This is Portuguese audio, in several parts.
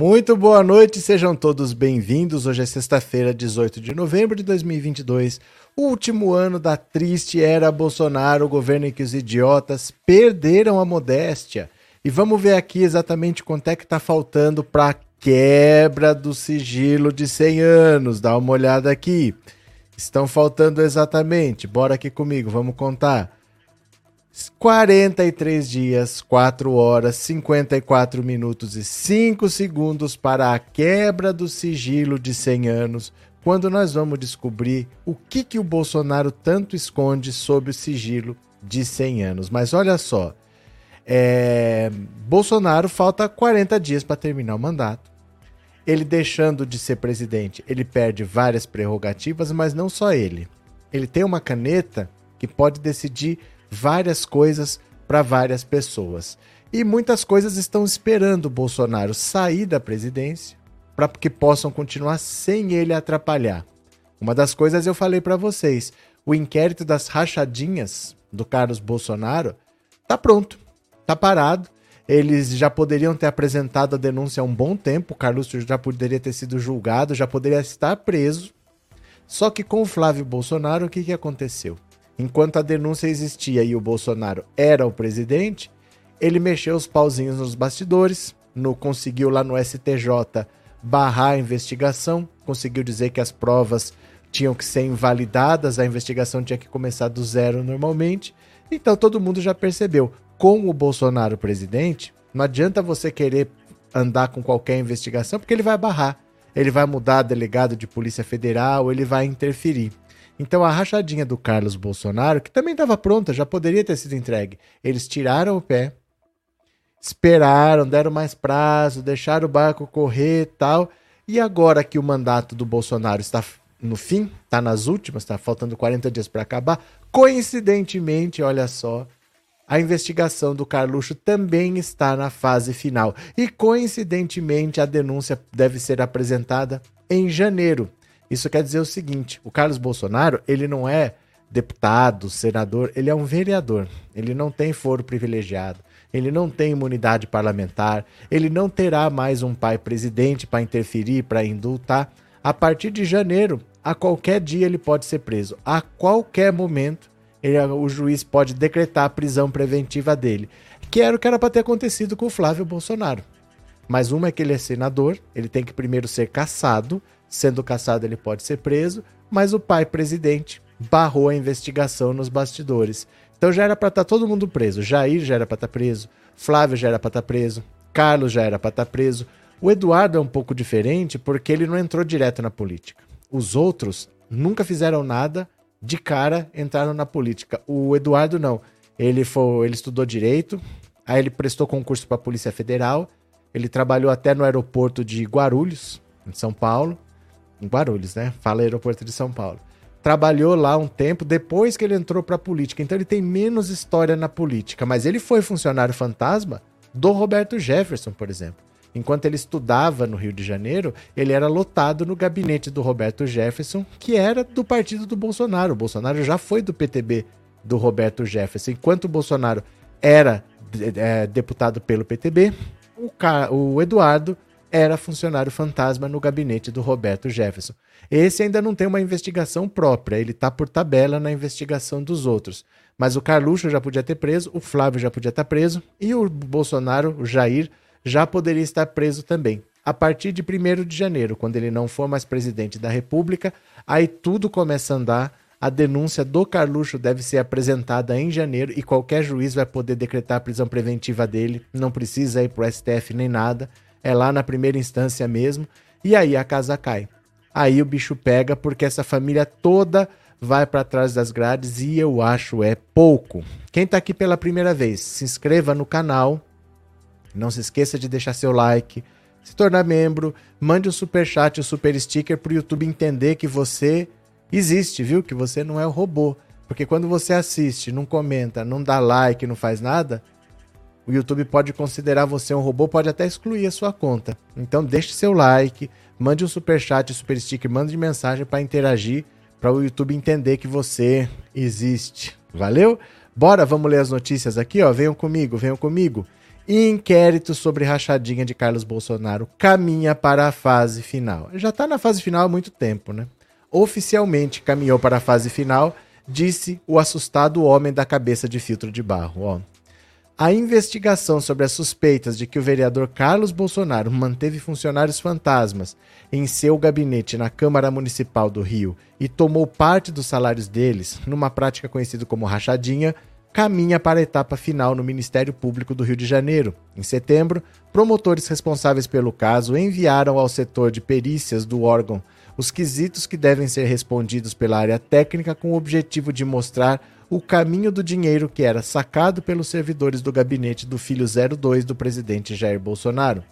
Muito boa noite, sejam todos bem-vindos. Hoje é sexta-feira, 18 de novembro de 2022, último ano da triste era Bolsonaro, o governo em que os idiotas perderam a modéstia. E vamos ver aqui exatamente quanto é que tá faltando para quebra do sigilo de 100 anos. Dá uma olhada aqui. Estão faltando exatamente. Bora aqui comigo, vamos contar. 43 dias, 4 horas, 54 minutos e 5 segundos para a quebra do sigilo de 100 anos, quando nós vamos descobrir o que, que o Bolsonaro tanto esconde sobre o sigilo de 100 anos. Mas olha só, é... Bolsonaro falta 40 dias para terminar o mandato. Ele deixando de ser presidente, ele perde várias prerrogativas, mas não só ele. Ele tem uma caneta que pode decidir várias coisas para várias pessoas. E muitas coisas estão esperando o Bolsonaro sair da presidência para que possam continuar sem ele atrapalhar. Uma das coisas eu falei para vocês, o inquérito das rachadinhas do Carlos Bolsonaro tá pronto, tá parado. Eles já poderiam ter apresentado a denúncia há um bom tempo, o Carlos já poderia ter sido julgado, já poderia estar preso. Só que com o Flávio Bolsonaro, o que, que aconteceu? Enquanto a denúncia existia e o Bolsonaro era o presidente, ele mexeu os pauzinhos nos bastidores, no, conseguiu lá no STJ barrar a investigação, conseguiu dizer que as provas tinham que ser invalidadas, a investigação tinha que começar do zero normalmente. Então todo mundo já percebeu, com o Bolsonaro presidente, não adianta você querer andar com qualquer investigação, porque ele vai barrar. Ele vai mudar delegado de Polícia Federal, ele vai interferir. Então a rachadinha do Carlos Bolsonaro, que também estava pronta, já poderia ter sido entregue, eles tiraram o pé, esperaram, deram mais prazo, deixaram o barco correr tal. E agora que o mandato do Bolsonaro está no fim, está nas últimas, está faltando 40 dias para acabar, coincidentemente, olha só, a investigação do Carluxo também está na fase final. E coincidentemente, a denúncia deve ser apresentada em janeiro. Isso quer dizer o seguinte: o Carlos Bolsonaro, ele não é deputado, senador, ele é um vereador. Ele não tem foro privilegiado, ele não tem imunidade parlamentar, ele não terá mais um pai presidente para interferir, para indultar. A partir de janeiro, a qualquer dia ele pode ser preso. A qualquer momento, ele, o juiz pode decretar a prisão preventiva dele. Que era o que era para ter acontecido com o Flávio Bolsonaro. Mas uma é que ele é senador, ele tem que primeiro ser caçado, Sendo caçado, ele pode ser preso, mas o pai presidente barrou a investigação nos bastidores. Então já era para estar tá todo mundo preso. Jair já era para estar tá preso, Flávio já era para estar tá preso, Carlos já era para estar preso. O Eduardo é um pouco diferente porque ele não entrou direto na política. Os outros nunca fizeram nada, de cara entraram na política. O Eduardo não. Ele foi, ele estudou direito, aí ele prestou concurso para a Polícia Federal, ele trabalhou até no aeroporto de Guarulhos, em São Paulo em Guarulhos, né? Fala Aeroporto de São Paulo. Trabalhou lá um tempo depois que ele entrou para a política, então ele tem menos história na política, mas ele foi funcionário fantasma do Roberto Jefferson, por exemplo. Enquanto ele estudava no Rio de Janeiro, ele era lotado no gabinete do Roberto Jefferson, que era do partido do Bolsonaro. O Bolsonaro já foi do PTB do Roberto Jefferson. Enquanto o Bolsonaro era é, deputado pelo PTB, o, o Eduardo era funcionário fantasma no gabinete do Roberto Jefferson. Esse ainda não tem uma investigação própria, ele está por tabela na investigação dos outros. Mas o Carluxo já podia ter preso, o Flávio já podia estar preso e o Bolsonaro, o Jair, já poderia estar preso também. A partir de 1 de janeiro, quando ele não for mais presidente da República, aí tudo começa a andar. A denúncia do Carluxo deve ser apresentada em janeiro e qualquer juiz vai poder decretar a prisão preventiva dele. Não precisa ir para o STF nem nada é lá na primeira instância mesmo, e aí a casa cai. Aí o bicho pega porque essa família toda vai para trás das grades e eu acho é pouco. Quem está aqui pela primeira vez, se inscreva no canal. Não se esqueça de deixar seu like, se tornar membro, mande um super chat, um super sticker para o YouTube entender que você existe, viu? Que você não é o robô. Porque quando você assiste, não comenta, não dá like, não faz nada, o YouTube pode considerar você um robô, pode até excluir a sua conta. Então deixe seu like, mande um super chat, super sticker, mande mensagem para interagir, para o YouTube entender que você existe. Valeu? Bora, vamos ler as notícias aqui, ó. Venham comigo, venham comigo. Inquérito sobre rachadinha de Carlos Bolsonaro caminha para a fase final. Já está na fase final há muito tempo, né? Oficialmente caminhou para a fase final, disse o assustado homem da cabeça de filtro de barro. Ó. A investigação sobre as suspeitas de que o vereador Carlos Bolsonaro manteve funcionários fantasmas em seu gabinete na Câmara Municipal do Rio e tomou parte dos salários deles, numa prática conhecida como rachadinha, caminha para a etapa final no Ministério Público do Rio de Janeiro. Em setembro, promotores responsáveis pelo caso enviaram ao setor de perícias do órgão os quesitos que devem ser respondidos pela área técnica com o objetivo de mostrar o caminho do dinheiro que era sacado pelos servidores do gabinete do filho 02 do presidente Jair Bolsonaro.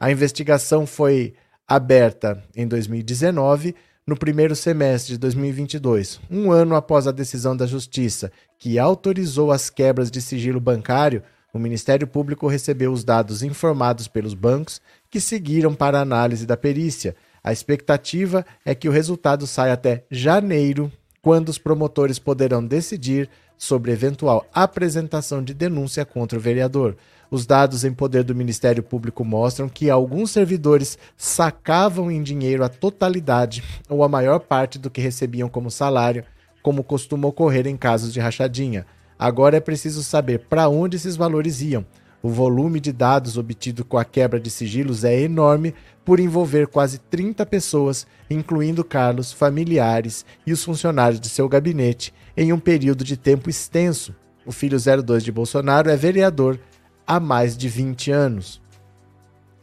A investigação foi aberta em 2019 no primeiro semestre de 2022, um ano após a decisão da Justiça que autorizou as quebras de sigilo bancário, o Ministério Público recebeu os dados informados pelos bancos que seguiram para a análise da perícia. A expectativa é que o resultado saia até janeiro, quando os promotores poderão decidir sobre eventual apresentação de denúncia contra o vereador. Os dados em poder do Ministério Público mostram que alguns servidores sacavam em dinheiro a totalidade ou a maior parte do que recebiam como salário, como costuma ocorrer em casos de rachadinha. Agora é preciso saber para onde esses valores iam. O volume de dados obtido com a quebra de sigilos é enorme por envolver quase 30 pessoas, incluindo Carlos, familiares e os funcionários de seu gabinete, em um período de tempo extenso. O filho 02 de Bolsonaro é vereador há mais de 20 anos.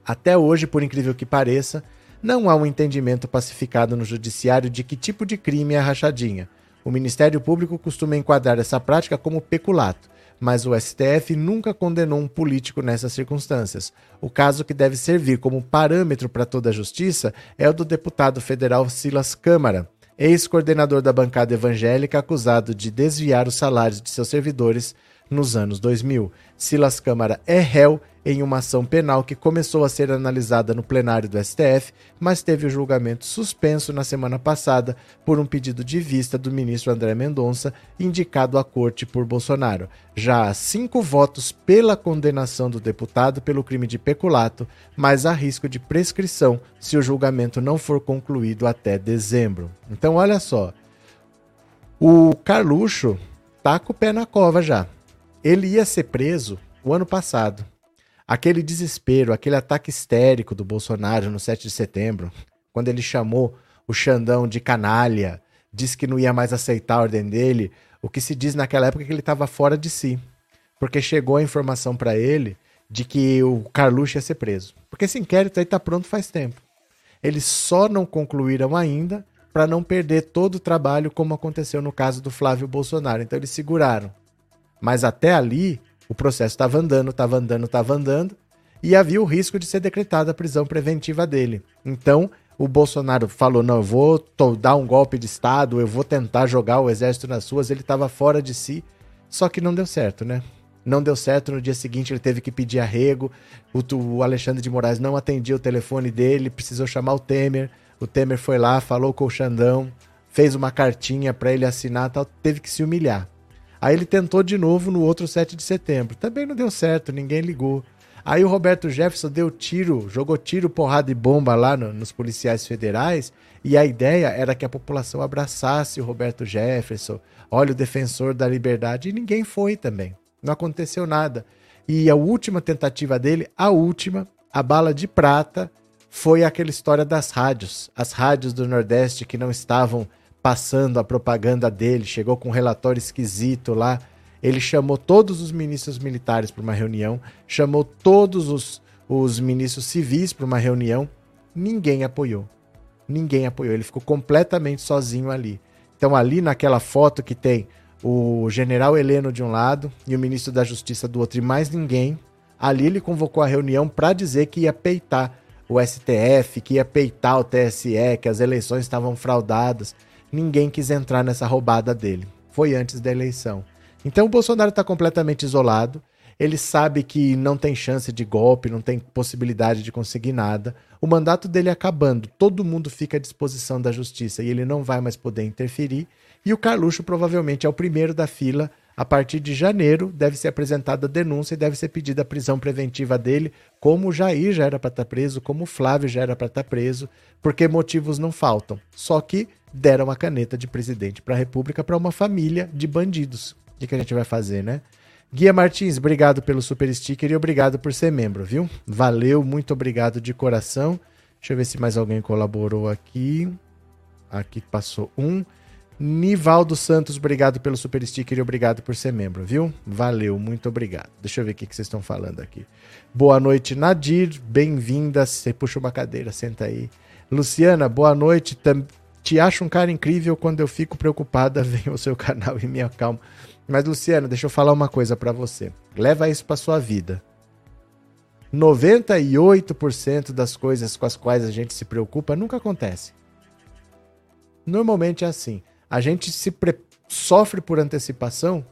Até hoje, por incrível que pareça, não há um entendimento pacificado no judiciário de que tipo de crime é a rachadinha. O Ministério Público costuma enquadrar essa prática como peculato, mas o STF nunca condenou um político nessas circunstâncias. O caso que deve servir como parâmetro para toda a justiça é o do deputado federal Silas Câmara, ex-coordenador da bancada evangélica acusado de desviar os salários de seus servidores nos anos 2000. Silas Câmara é réu em uma ação penal que começou a ser analisada no plenário do STF, mas teve o julgamento suspenso na semana passada por um pedido de vista do ministro André Mendonça, indicado à corte por Bolsonaro. Já há cinco votos pela condenação do deputado pelo crime de peculato, mas há risco de prescrição se o julgamento não for concluído até dezembro. Então, olha só. O Carluxo tá com o pé na cova já. Ele ia ser preso o ano passado. Aquele desespero, aquele ataque histérico do Bolsonaro no 7 de setembro, quando ele chamou o Xandão de canalha, disse que não ia mais aceitar a ordem dele, o que se diz naquela época é que ele estava fora de si. Porque chegou a informação para ele de que o Carluxo ia ser preso. Porque esse inquérito aí está pronto faz tempo. Eles só não concluíram ainda para não perder todo o trabalho, como aconteceu no caso do Flávio Bolsonaro. Então eles seguraram. Mas até ali, o processo estava andando, estava andando, estava andando, e havia o risco de ser decretada a prisão preventiva dele. Então, o Bolsonaro falou: não, eu vou dar um golpe de Estado, eu vou tentar jogar o exército nas ruas. Ele estava fora de si, só que não deu certo, né? Não deu certo. No dia seguinte, ele teve que pedir arrego. O, o Alexandre de Moraes não atendia o telefone dele, precisou chamar o Temer. O Temer foi lá, falou com o Xandão, fez uma cartinha para ele assinar, tal, teve que se humilhar. Aí ele tentou de novo no outro 7 de setembro. Também não deu certo, ninguém ligou. Aí o Roberto Jefferson deu tiro, jogou tiro, porrada e bomba lá no, nos policiais federais. E a ideia era que a população abraçasse o Roberto Jefferson, olha o defensor da liberdade. E ninguém foi também. Não aconteceu nada. E a última tentativa dele, a última, a bala de prata, foi aquela história das rádios. As rádios do Nordeste que não estavam passando a propaganda dele, chegou com um relatório esquisito lá. Ele chamou todos os ministros militares para uma reunião, chamou todos os, os ministros civis para uma reunião. Ninguém apoiou. Ninguém apoiou. Ele ficou completamente sozinho ali. Então, ali naquela foto que tem o general Heleno de um lado e o ministro da Justiça do outro, e mais ninguém, ali ele convocou a reunião para dizer que ia peitar o STF, que ia peitar o TSE, que as eleições estavam fraudadas ninguém quis entrar nessa roubada dele. Foi antes da eleição. Então o Bolsonaro está completamente isolado. Ele sabe que não tem chance de golpe, não tem possibilidade de conseguir nada. O mandato dele acabando, todo mundo fica à disposição da justiça e ele não vai mais poder interferir. E o Carluxo provavelmente é o primeiro da fila A partir de janeiro, deve ser apresentada a denúncia e deve ser pedida a prisão preventiva dele, como o Jair já era para estar tá preso, como o Flávio já era para estar tá preso, porque motivos não faltam. Só que deram a caneta de presidente para a República para uma família de bandidos. O que, que a gente vai fazer, né? Guia Martins, obrigado pelo super sticker e obrigado por ser membro, viu? Valeu, muito obrigado de coração. Deixa eu ver se mais alguém colaborou aqui. Aqui passou um. Nivaldo Santos, obrigado pelo super sticker e obrigado por ser membro, viu? Valeu, muito obrigado. Deixa eu ver o que vocês estão falando aqui. Boa noite, Nadir, bem-vinda. Você puxa uma cadeira, senta aí. Luciana, boa noite. Te acho um cara incrível quando eu fico preocupada, vem o seu canal e me acalma. Mas, Luciana, deixa eu falar uma coisa para você. Leva isso para sua vida. 98% das coisas com as quais a gente se preocupa nunca acontece. Normalmente é assim a gente se sofre por antecipação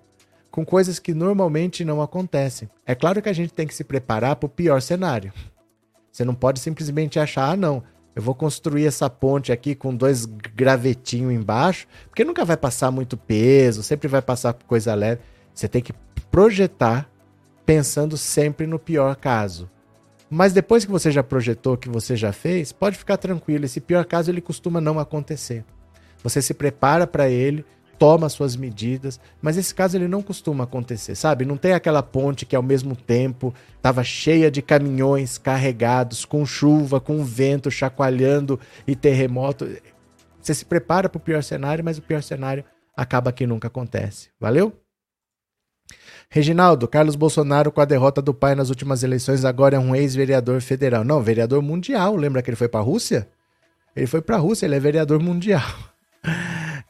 com coisas que normalmente não acontecem. É claro que a gente tem que se preparar para o pior cenário. Você não pode simplesmente achar, ah, não, eu vou construir essa ponte aqui com dois gravetinhos embaixo, porque nunca vai passar muito peso, sempre vai passar coisa leve. Você tem que projetar pensando sempre no pior caso. Mas depois que você já projetou, que você já fez, pode ficar tranquilo, esse pior caso ele costuma não acontecer. Você se prepara para ele, toma suas medidas, mas esse caso ele não costuma acontecer, sabe? Não tem aquela ponte que ao mesmo tempo estava cheia de caminhões carregados, com chuva, com vento chacoalhando e terremoto. Você se prepara para o pior cenário, mas o pior cenário acaba que nunca acontece. Valeu? Reginaldo, Carlos Bolsonaro, com a derrota do pai nas últimas eleições, agora é um ex-vereador federal. Não, vereador mundial. Lembra que ele foi para a Rússia? Ele foi para a Rússia, ele é vereador mundial.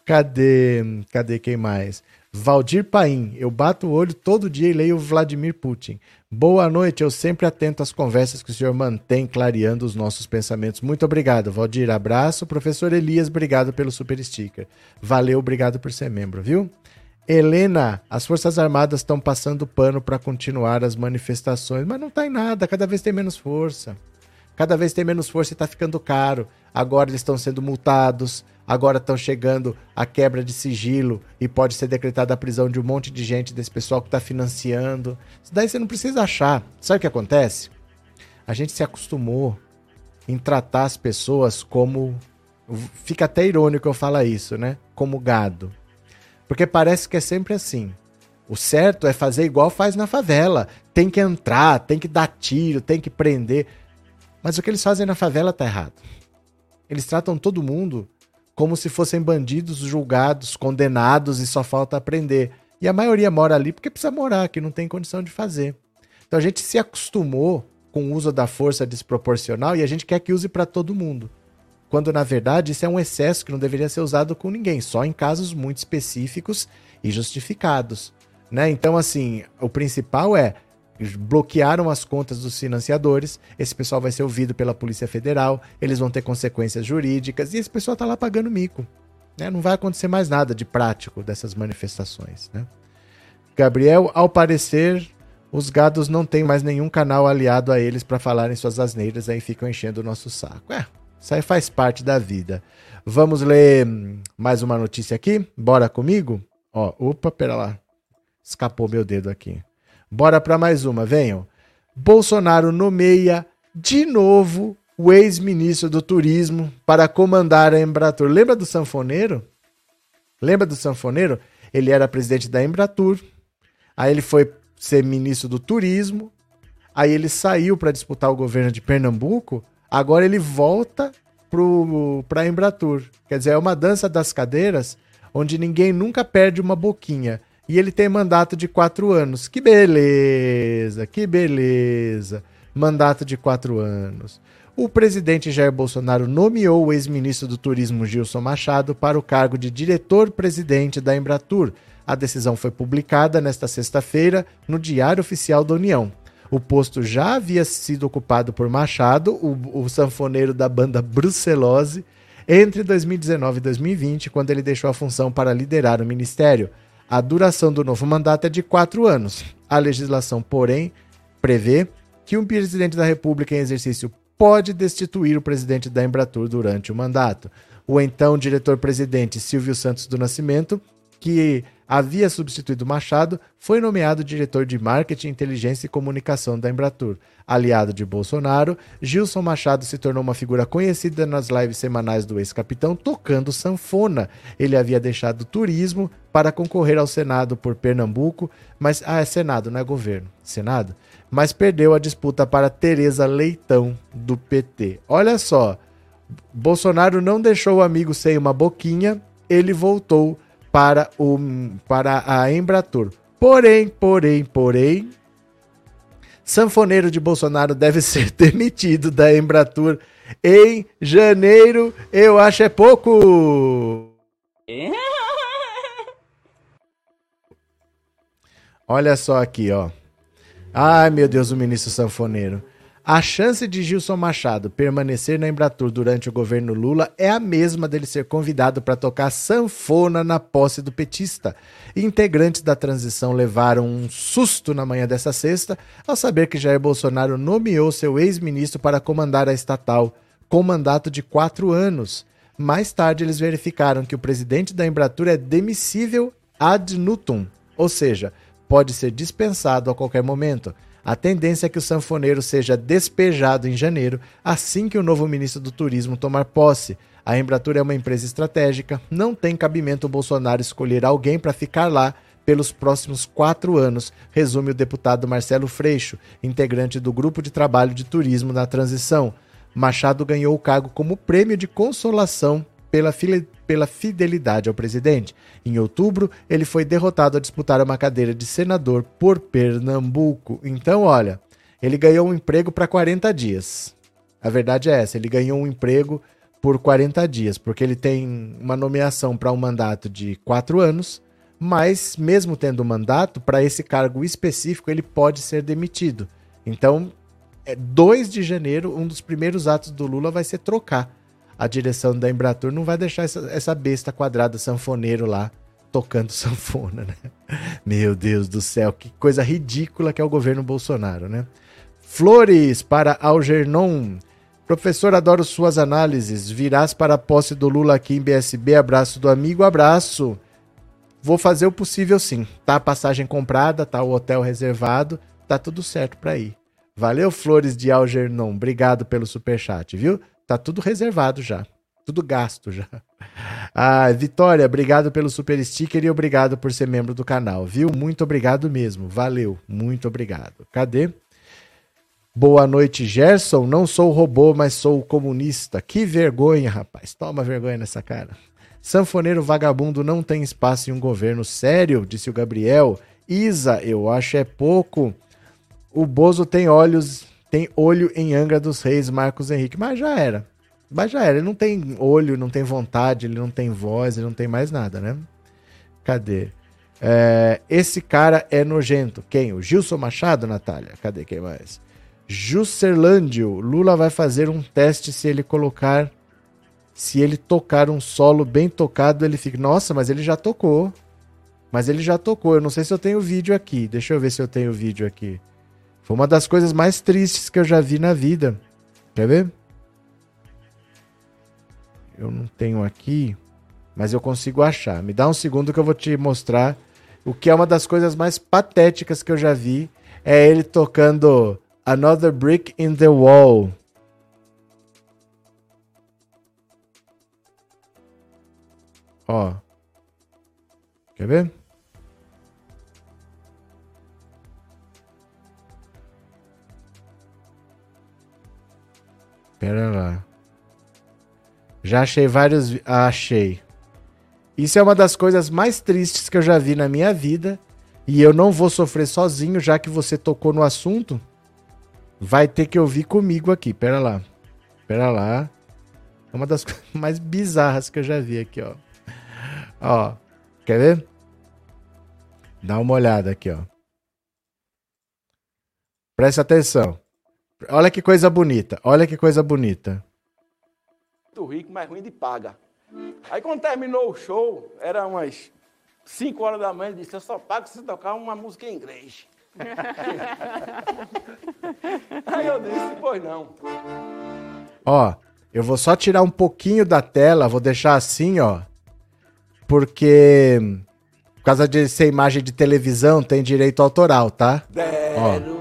Cadê? Cadê quem mais? Valdir Paim, eu bato o olho todo dia e leio Vladimir Putin. Boa noite, eu sempre atento às conversas que o senhor mantém clareando os nossos pensamentos. Muito obrigado, Valdir. Abraço. Professor Elias, obrigado pelo super sticker. Valeu, obrigado por ser membro, viu? Helena, as Forças Armadas estão passando pano para continuar as manifestações, mas não tá em nada, cada vez tem menos força. Cada vez tem menos força e está ficando caro. Agora eles estão sendo multados, agora estão chegando a quebra de sigilo e pode ser decretada a prisão de um monte de gente desse pessoal que está financiando. Isso daí você não precisa achar. Sabe o que acontece? A gente se acostumou em tratar as pessoas como. Fica até irônico eu falar isso, né? Como gado. Porque parece que é sempre assim. O certo é fazer igual faz na favela. Tem que entrar, tem que dar tiro, tem que prender. Mas o que eles fazem na favela tá errado. Eles tratam todo mundo como se fossem bandidos julgados, condenados e só falta aprender. E a maioria mora ali porque precisa morar, que não tem condição de fazer. Então a gente se acostumou com o uso da força desproporcional e a gente quer que use para todo mundo. Quando na verdade isso é um excesso que não deveria ser usado com ninguém, só em casos muito específicos e justificados. Né? Então, assim, o principal é bloquearam as contas dos financiadores. Esse pessoal vai ser ouvido pela Polícia Federal, eles vão ter consequências jurídicas e esse pessoal tá lá pagando mico. Né? Não vai acontecer mais nada de prático dessas manifestações. Né? Gabriel, ao parecer, os gados não têm mais nenhum canal aliado a eles para falarem suas asneiras, aí ficam enchendo o nosso saco. É, isso aí faz parte da vida. Vamos ler mais uma notícia aqui? Bora comigo? Ó, opa, pera lá. Escapou meu dedo aqui. Bora para mais uma, venham. Bolsonaro nomeia de novo o ex-ministro do Turismo para comandar a Embratur. Lembra do sanfoneiro? Lembra do sanfoneiro? Ele era presidente da Embratur, aí ele foi ser ministro do Turismo, aí ele saiu para disputar o governo de Pernambuco, agora ele volta para a Embratur. Quer dizer, é uma dança das cadeiras onde ninguém nunca perde uma boquinha. E ele tem mandato de quatro anos. Que beleza, que beleza. Mandato de quatro anos. O presidente Jair Bolsonaro nomeou o ex-ministro do Turismo Gilson Machado para o cargo de diretor-presidente da Embratur. A decisão foi publicada nesta sexta-feira no Diário Oficial da União. O posto já havia sido ocupado por Machado, o, o sanfoneiro da banda Brucelose, entre 2019 e 2020, quando ele deixou a função para liderar o ministério. A duração do novo mandato é de quatro anos. A legislação, porém, prevê que um presidente da República em exercício pode destituir o presidente da Embratur durante o mandato. O então diretor-presidente Silvio Santos do Nascimento, que havia substituído Machado, foi nomeado diretor de marketing, inteligência e comunicação da Embratur. Aliado de Bolsonaro, Gilson Machado se tornou uma figura conhecida nas lives semanais do ex-capitão tocando sanfona. Ele havia deixado turismo para concorrer ao Senado por Pernambuco, mas ah, é Senado, não é governo. Senado, mas perdeu a disputa para Tereza Leitão do PT. Olha só, Bolsonaro não deixou o amigo sem uma boquinha, ele voltou para, o, para a Embratur. Porém, porém, porém, sanfoneiro de Bolsonaro deve ser demitido da Embratur em janeiro. Eu acho é pouco. Olha só aqui, ó. Ai, meu Deus, o ministro sanfoneiro. A chance de Gilson Machado permanecer na Embratur durante o governo Lula é a mesma dele ser convidado para tocar sanfona na posse do petista. Integrantes da transição levaram um susto na manhã dessa sexta ao saber que Jair Bolsonaro nomeou seu ex-ministro para comandar a estatal, com mandato de quatro anos. Mais tarde, eles verificaram que o presidente da Embratur é demissível ad nutum, ou seja, pode ser dispensado a qualquer momento. A tendência é que o sanfoneiro seja despejado em janeiro, assim que o novo ministro do Turismo tomar posse. A Embratur é uma empresa estratégica, não tem cabimento o Bolsonaro escolher alguém para ficar lá pelos próximos quatro anos, resume o deputado Marcelo Freixo, integrante do Grupo de Trabalho de Turismo na Transição. Machado ganhou o cargo como prêmio de consolação pela, pela fidelidade ao presidente. Em outubro, ele foi derrotado a disputar uma cadeira de senador por Pernambuco. Então, olha, ele ganhou um emprego para 40 dias. A verdade é essa, ele ganhou um emprego por 40 dias, porque ele tem uma nomeação para um mandato de quatro anos, mas mesmo tendo mandato, para esse cargo específico, ele pode ser demitido. Então, é 2 de janeiro, um dos primeiros atos do Lula vai ser trocar a direção da Embratur não vai deixar essa, essa besta quadrada sanfoneiro lá tocando sanfona, né? Meu Deus do céu, que coisa ridícula que é o governo Bolsonaro, né? Flores para Algernon. Professor, adoro suas análises. Virás para a posse do Lula aqui em BSB. Abraço do amigo, abraço. Vou fazer o possível sim. Tá a passagem comprada, tá o hotel reservado, tá tudo certo para ir. Valeu, Flores de Algernon. Obrigado pelo superchat, viu? Tá tudo reservado já. Tudo gasto já. Ah, Vitória, obrigado pelo super sticker e obrigado por ser membro do canal, viu? Muito obrigado mesmo. Valeu. Muito obrigado. Cadê? Boa noite, Gerson. Não sou robô, mas sou comunista. Que vergonha, rapaz. Toma vergonha nessa cara. Sanfoneiro vagabundo não tem espaço em um governo sério, disse o Gabriel. Isa, eu acho é pouco. O Bozo tem olhos tem olho em Angra dos Reis, Marcos Henrique. Mas já era. Mas já era. Ele não tem olho, não tem vontade, ele não tem voz, ele não tem mais nada, né? Cadê? É, esse cara é nojento. Quem? O Gilson Machado, Natália? Cadê quem mais? Juscerlândio. Lula vai fazer um teste se ele colocar. Se ele tocar um solo bem tocado, ele fica. Nossa, mas ele já tocou. Mas ele já tocou. Eu não sei se eu tenho vídeo aqui. Deixa eu ver se eu tenho vídeo aqui. Foi uma das coisas mais tristes que eu já vi na vida. Quer ver? Eu não tenho aqui, mas eu consigo achar. Me dá um segundo que eu vou te mostrar o que é uma das coisas mais patéticas que eu já vi. É ele tocando Another Brick in the Wall. Ó. Quer ver? Pera lá. Já achei vários. Ah, achei. Isso é uma das coisas mais tristes que eu já vi na minha vida. E eu não vou sofrer sozinho, já que você tocou no assunto. Vai ter que ouvir comigo aqui. Pera lá. Pera lá. É uma das coisas mais bizarras que eu já vi aqui, ó. Ó. Quer ver? Dá uma olhada aqui, ó. Presta atenção. Olha que coisa bonita, olha que coisa bonita. Muito rico, mas ruim de paga. Aí quando terminou o show, era umas 5 horas da manhã, ele disse, eu só pago se tocar uma música em inglês. Aí eu disse, pois não. Ó, eu vou só tirar um pouquinho da tela, vou deixar assim, ó. Porque Por causa de ser imagem de televisão, tem direito autoral, tá? Ó.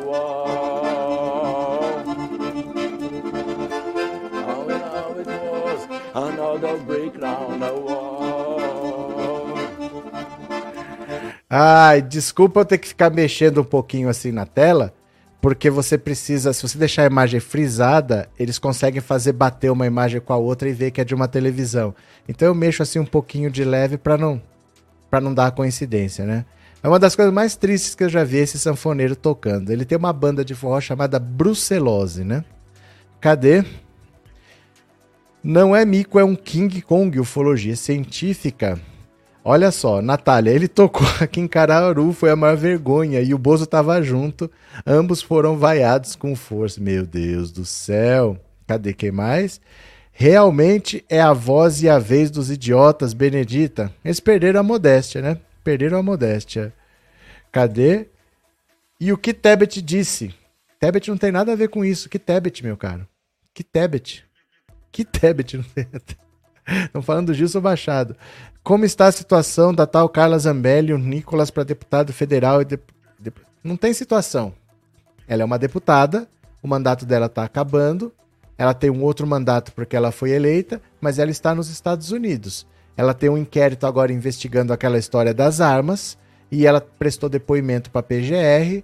another brick on the wall. Ai, desculpa eu ter que ficar mexendo um pouquinho assim na tela, porque você precisa, se você deixar a imagem frisada, eles conseguem fazer bater uma imagem com a outra e ver que é de uma televisão. Então eu mexo assim um pouquinho de leve para não para não dar coincidência, né? É uma das coisas mais tristes que eu já vi esse sanfoneiro tocando. Ele tem uma banda de forró chamada Brucelose, né? Cadê? Não é mico, é um King Kong, ufologia científica. Olha só, Natália, ele tocou aqui em Cararu, foi a maior vergonha, e o Bozo tava junto, ambos foram vaiados com força. Meu Deus do céu. Cadê quem mais? Realmente é a voz e a vez dos idiotas, Benedita. Eles perderam a modéstia, né? Perderam a modéstia. Cadê? E o que Tebet disse? Tebet não tem nada a ver com isso. Que Tebet, meu caro? Que Tebet? Que Tebet? Estão falando do Gilson Machado. Como está a situação da tal Carla Zambelli, o Nicolas para deputado federal e Não tem situação. Ela é uma deputada, o mandato dela está acabando, ela tem um outro mandato porque ela foi eleita, mas ela está nos Estados Unidos. Ela tem um inquérito agora investigando aquela história das armas e ela prestou depoimento para a PGR.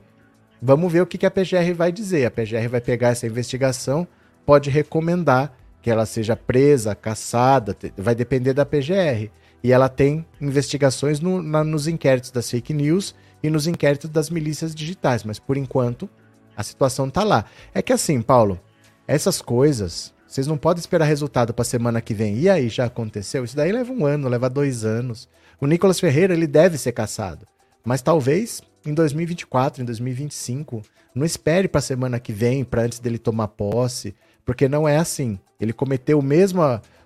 Vamos ver o que, que a PGR vai dizer. A PGR vai pegar essa investigação, pode recomendar que ela seja presa, caçada, vai depender da PGR. E ela tem investigações no- na- nos inquéritos das fake news e nos inquéritos das milícias digitais, mas por enquanto a situação tá lá. É que assim, Paulo, essas coisas, vocês não podem esperar resultado para semana que vem. E aí, já aconteceu? Isso daí leva um ano, leva dois anos. O Nicolas Ferreira, ele deve ser caçado. Mas talvez em 2024, em 2025. Não espere para semana que vem, para antes dele tomar posse, porque não é assim. Ele cometeu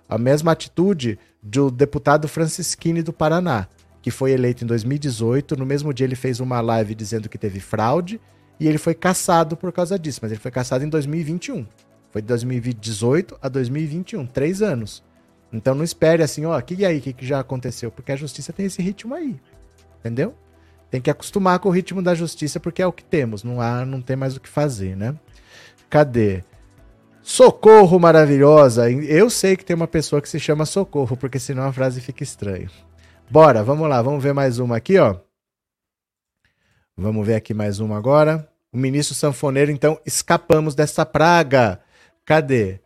a mesma atitude do deputado Francisquini do Paraná, que foi eleito em 2018. No mesmo dia ele fez uma live dizendo que teve fraude e ele foi caçado por causa disso, mas ele foi caçado em 2021. Foi de 2018 a 2021, três anos. Então não espere assim, ó, que e aí, o que, que já aconteceu? Porque a justiça tem esse ritmo aí, entendeu? Tem que acostumar com o ritmo da justiça porque é o que temos, não há, não tem mais o que fazer, né? Cadê? Socorro maravilhosa. Eu sei que tem uma pessoa que se chama Socorro, porque senão a frase fica estranha. Bora, vamos lá, vamos ver mais uma aqui, ó. Vamos ver aqui mais uma agora. O ministro sanfoneiro, então, escapamos dessa praga. Cadê?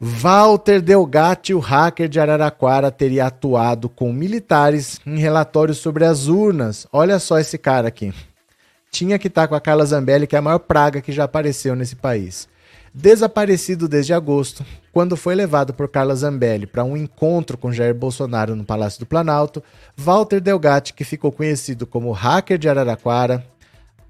Walter Delgatti, o hacker de Araraquara, teria atuado com militares em relatórios sobre as urnas. Olha só esse cara aqui. Tinha que estar com a Carla Zambelli, que é a maior praga que já apareceu nesse país. Desaparecido desde agosto, quando foi levado por Carla Zambelli para um encontro com Jair Bolsonaro no Palácio do Planalto, Walter Delgatti, que ficou conhecido como hacker de Araraquara,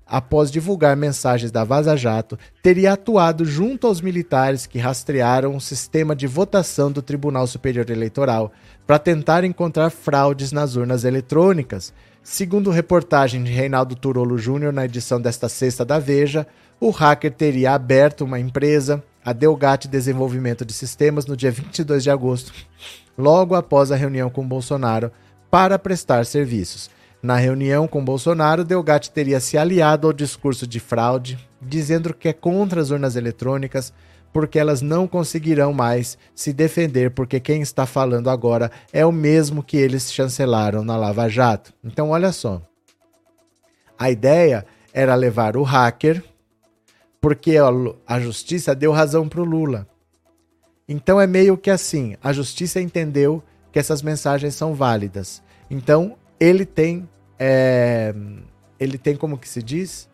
após divulgar mensagens da Vaza Jato, teria atuado junto aos militares que rastrearam o sistema de votação do Tribunal Superior Eleitoral para tentar encontrar fraudes nas urnas eletrônicas. Segundo reportagem de Reinaldo Turolo Júnior na edição desta sexta da Veja, o hacker teria aberto uma empresa, a Delgatti Desenvolvimento de Sistemas, no dia 22 de agosto, logo após a reunião com Bolsonaro, para prestar serviços. Na reunião com Bolsonaro, Delgatti teria se aliado ao discurso de fraude, dizendo que é contra as urnas eletrônicas, porque elas não conseguirão mais se defender, porque quem está falando agora é o mesmo que eles chancelaram na Lava Jato. Então, olha só. A ideia era levar o hacker, porque a justiça deu razão para o Lula. Então é meio que assim: a justiça entendeu que essas mensagens são válidas. Então ele tem, é, ele tem como que se diz,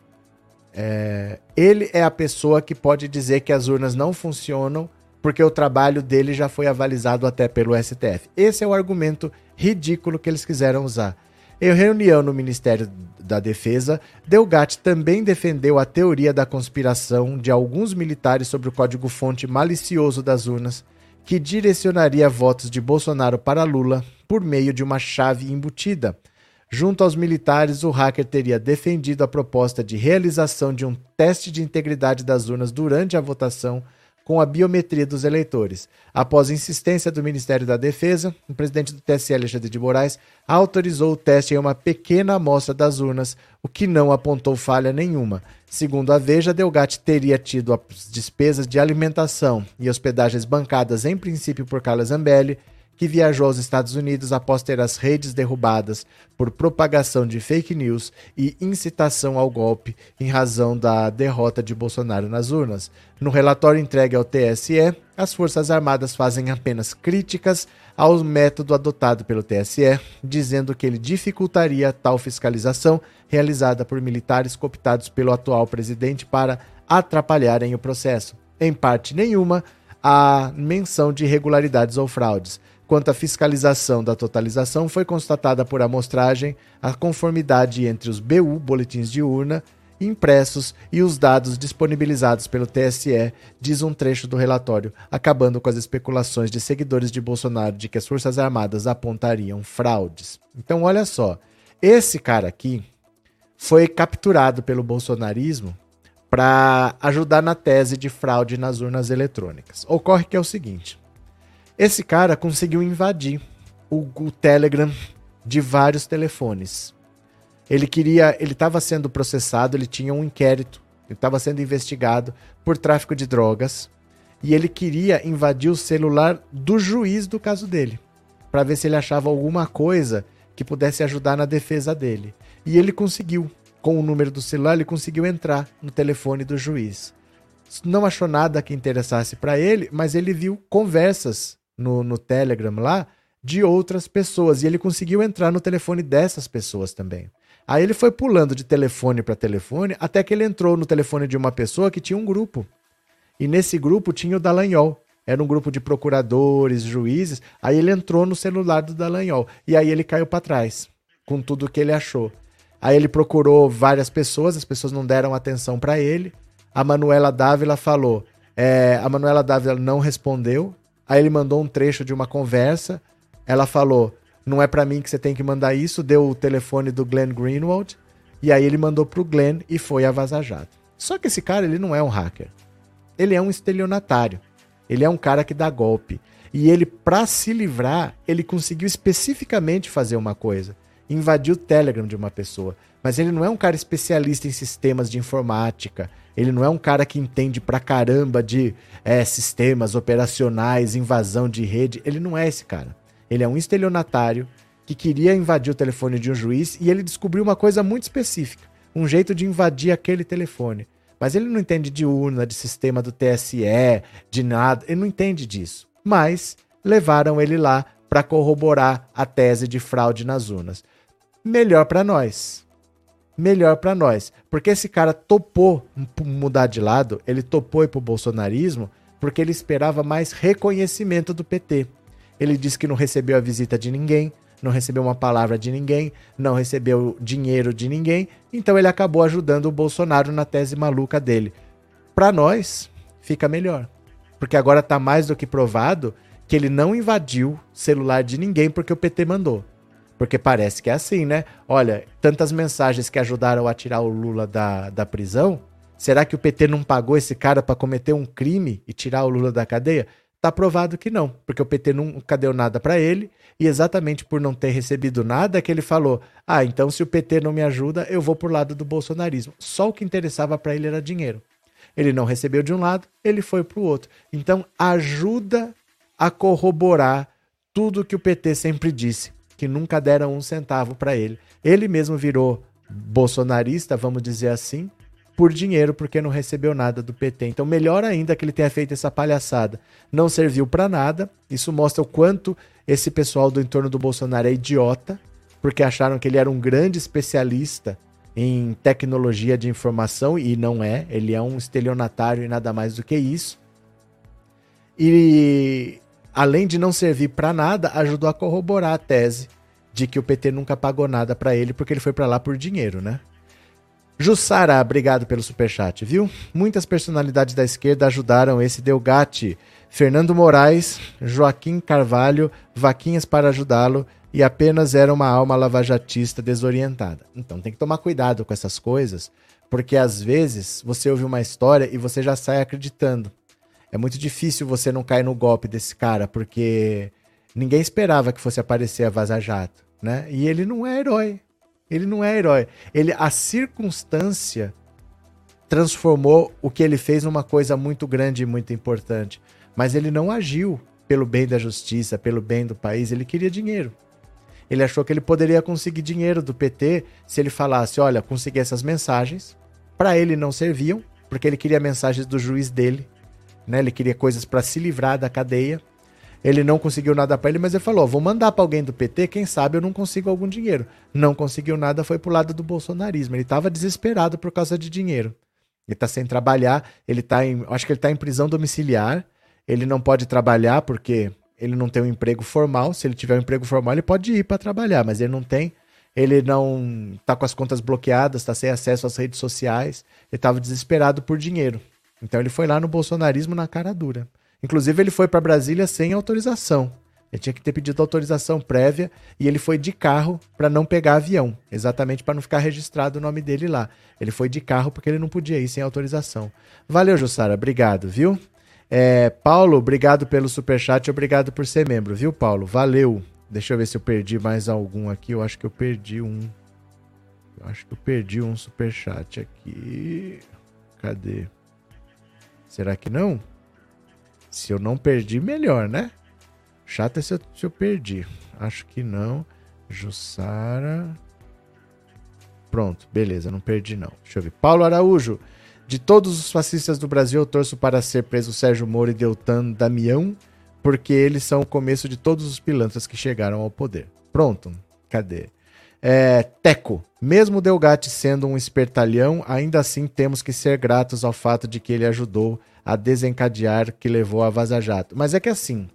é, ele é a pessoa que pode dizer que as urnas não funcionam porque o trabalho dele já foi avalizado até pelo STF. Esse é o argumento ridículo que eles quiseram usar. Em reunião no Ministério da Defesa, Delgatti também defendeu a teoria da conspiração de alguns militares sobre o código-fonte malicioso das urnas, que direcionaria votos de Bolsonaro para Lula por meio de uma chave embutida. Junto aos militares, o hacker teria defendido a proposta de realização de um teste de integridade das urnas durante a votação com a biometria dos eleitores. Após insistência do Ministério da Defesa, o presidente do TSE, Alexandre de Moraes, autorizou o teste em uma pequena amostra das urnas, o que não apontou falha nenhuma. Segundo a Veja, Delgatti teria tido as despesas de alimentação e hospedagens bancadas em princípio por Carla Zambelli, que viajou aos Estados Unidos após ter as redes derrubadas por propagação de fake news e incitação ao golpe em razão da derrota de Bolsonaro nas urnas. No relatório entregue ao TSE, as Forças Armadas fazem apenas críticas ao método adotado pelo TSE, dizendo que ele dificultaria tal fiscalização realizada por militares cooptados pelo atual presidente para atrapalharem o processo. Em parte nenhuma, há menção de irregularidades ou fraudes. Quanto à fiscalização da totalização, foi constatada por amostragem a conformidade entre os BU, boletins de urna, impressos e os dados disponibilizados pelo TSE, diz um trecho do relatório, acabando com as especulações de seguidores de Bolsonaro de que as Forças Armadas apontariam fraudes. Então, olha só, esse cara aqui foi capturado pelo bolsonarismo para ajudar na tese de fraude nas urnas eletrônicas. Ocorre que é o seguinte: esse cara conseguiu invadir o, o Telegram de vários telefones. Ele queria, ele estava sendo processado, ele tinha um inquérito, ele estava sendo investigado por tráfico de drogas e ele queria invadir o celular do juiz do caso dele, para ver se ele achava alguma coisa que pudesse ajudar na defesa dele. E ele conseguiu. Com o número do celular, ele conseguiu entrar no telefone do juiz. Não achou nada que interessasse para ele, mas ele viu conversas no, no Telegram lá de outras pessoas. E ele conseguiu entrar no telefone dessas pessoas também. Aí ele foi pulando de telefone para telefone até que ele entrou no telefone de uma pessoa que tinha um grupo. E nesse grupo tinha o Dallagnol. Era um grupo de procuradores, juízes. Aí ele entrou no celular do Dallagnol. E aí ele caiu para trás com tudo que ele achou. Aí ele procurou várias pessoas, as pessoas não deram atenção para ele. A Manuela Dávila falou. É, a Manuela Dávila não respondeu. Aí ele mandou um trecho de uma conversa. Ela falou: Não é para mim que você tem que mandar isso. Deu o telefone do Glenn Greenwald. E aí ele mandou pro Glenn e foi avasajado. Só que esse cara, ele não é um hacker. Ele é um estelionatário. Ele é um cara que dá golpe. E ele, para se livrar, ele conseguiu especificamente fazer uma coisa: invadir o Telegram de uma pessoa. Mas ele não é um cara especialista em sistemas de informática. Ele não é um cara que entende pra caramba de é, sistemas operacionais, invasão de rede. Ele não é esse cara. Ele é um estelionatário que queria invadir o telefone de um juiz e ele descobriu uma coisa muito específica: um jeito de invadir aquele telefone. Mas ele não entende de urna, de sistema do TSE, de nada. Ele não entende disso. Mas levaram ele lá para corroborar a tese de fraude nas urnas. Melhor para nós melhor para nós. Porque esse cara topou mudar de lado, ele topou ir pro bolsonarismo porque ele esperava mais reconhecimento do PT. Ele disse que não recebeu a visita de ninguém, não recebeu uma palavra de ninguém, não recebeu dinheiro de ninguém, então ele acabou ajudando o Bolsonaro na tese maluca dele. Para nós, fica melhor. Porque agora tá mais do que provado que ele não invadiu celular de ninguém porque o PT mandou. Porque parece que é assim, né? Olha, tantas mensagens que ajudaram a tirar o Lula da, da prisão. Será que o PT não pagou esse cara para cometer um crime e tirar o Lula da cadeia? Tá provado que não, porque o PT nunca deu nada para ele, e exatamente por não ter recebido nada que ele falou: "Ah, então se o PT não me ajuda, eu vou pro lado do bolsonarismo". Só o que interessava para ele era dinheiro. Ele não recebeu de um lado, ele foi pro outro. Então ajuda a corroborar tudo que o PT sempre disse que nunca deram um centavo para ele. Ele mesmo virou bolsonarista, vamos dizer assim, por dinheiro, porque não recebeu nada do PT. Então, melhor ainda que ele tenha feito essa palhaçada. Não serviu para nada. Isso mostra o quanto esse pessoal do entorno do Bolsonaro é idiota, porque acharam que ele era um grande especialista em tecnologia de informação, e não é, ele é um estelionatário e nada mais do que isso. E além de não servir para nada, ajudou a corroborar a tese de que o PT nunca pagou nada para ele porque ele foi para lá por dinheiro, né? Jussara, obrigado pelo superchat, viu? Muitas personalidades da esquerda ajudaram esse Delgatti. Fernando Moraes, Joaquim Carvalho, vaquinhas para ajudá-lo e apenas era uma alma lavajatista desorientada. Então tem que tomar cuidado com essas coisas, porque às vezes você ouve uma história e você já sai acreditando. É muito difícil você não cair no golpe desse cara, porque ninguém esperava que fosse aparecer a Vaza Jato, né? E ele não é herói. Ele não é herói. Ele a circunstância transformou o que ele fez numa coisa muito grande e muito importante, mas ele não agiu pelo bem da justiça, pelo bem do país, ele queria dinheiro. Ele achou que ele poderia conseguir dinheiro do PT se ele falasse: "Olha, consegui essas mensagens". Para ele não serviam, porque ele queria mensagens do juiz dele né? Ele queria coisas para se livrar da cadeia. Ele não conseguiu nada para ele, mas ele falou: vou mandar para alguém do PT, quem sabe eu não consigo algum dinheiro. Não conseguiu nada, foi pro lado do bolsonarismo. Ele estava desesperado por causa de dinheiro. Ele está sem trabalhar, ele tá em, acho que ele está em prisão domiciliar. Ele não pode trabalhar porque ele não tem um emprego formal. Se ele tiver um emprego formal, ele pode ir para trabalhar, mas ele não tem. Ele não está com as contas bloqueadas, está sem acesso às redes sociais. Ele estava desesperado por dinheiro. Então ele foi lá no bolsonarismo na cara dura. Inclusive ele foi para Brasília sem autorização. Ele tinha que ter pedido autorização prévia e ele foi de carro para não pegar avião, exatamente para não ficar registrado o nome dele lá. Ele foi de carro porque ele não podia ir sem autorização. Valeu, Jussara, obrigado, viu? É, Paulo, obrigado pelo superchat, obrigado por ser membro, viu, Paulo? Valeu. Deixa eu ver se eu perdi mais algum aqui. Eu acho que eu perdi um. Eu acho que eu perdi um superchat aqui. Cadê? Será que não? Se eu não perdi, melhor, né? Chato é se eu, se eu perdi. Acho que não. Jussara. Pronto, beleza, não perdi não. Deixa eu ver. Paulo Araújo. De todos os fascistas do Brasil, eu torço para ser preso Sérgio Moro e Deltan Damião, porque eles são o começo de todos os pilantras que chegaram ao poder. Pronto, cadê? É, Teco. Mesmo Delgatti sendo um espertalhão, ainda assim temos que ser gratos ao fato de que ele ajudou a desencadear que levou a Vaza Jato. Mas é que assim,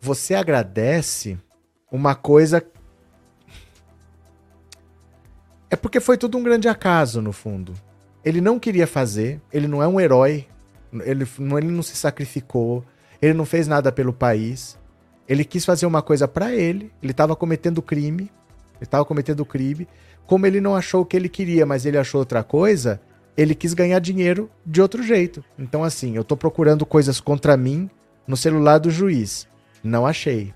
você agradece uma coisa. É porque foi tudo um grande acaso, no fundo. Ele não queria fazer, ele não é um herói, ele não, ele não se sacrificou, ele não fez nada pelo país. Ele quis fazer uma coisa para ele, ele estava cometendo crime, ele estava cometendo crime. Como ele não achou o que ele queria, mas ele achou outra coisa, ele quis ganhar dinheiro de outro jeito. Então, assim, eu estou procurando coisas contra mim no celular do juiz. Não achei.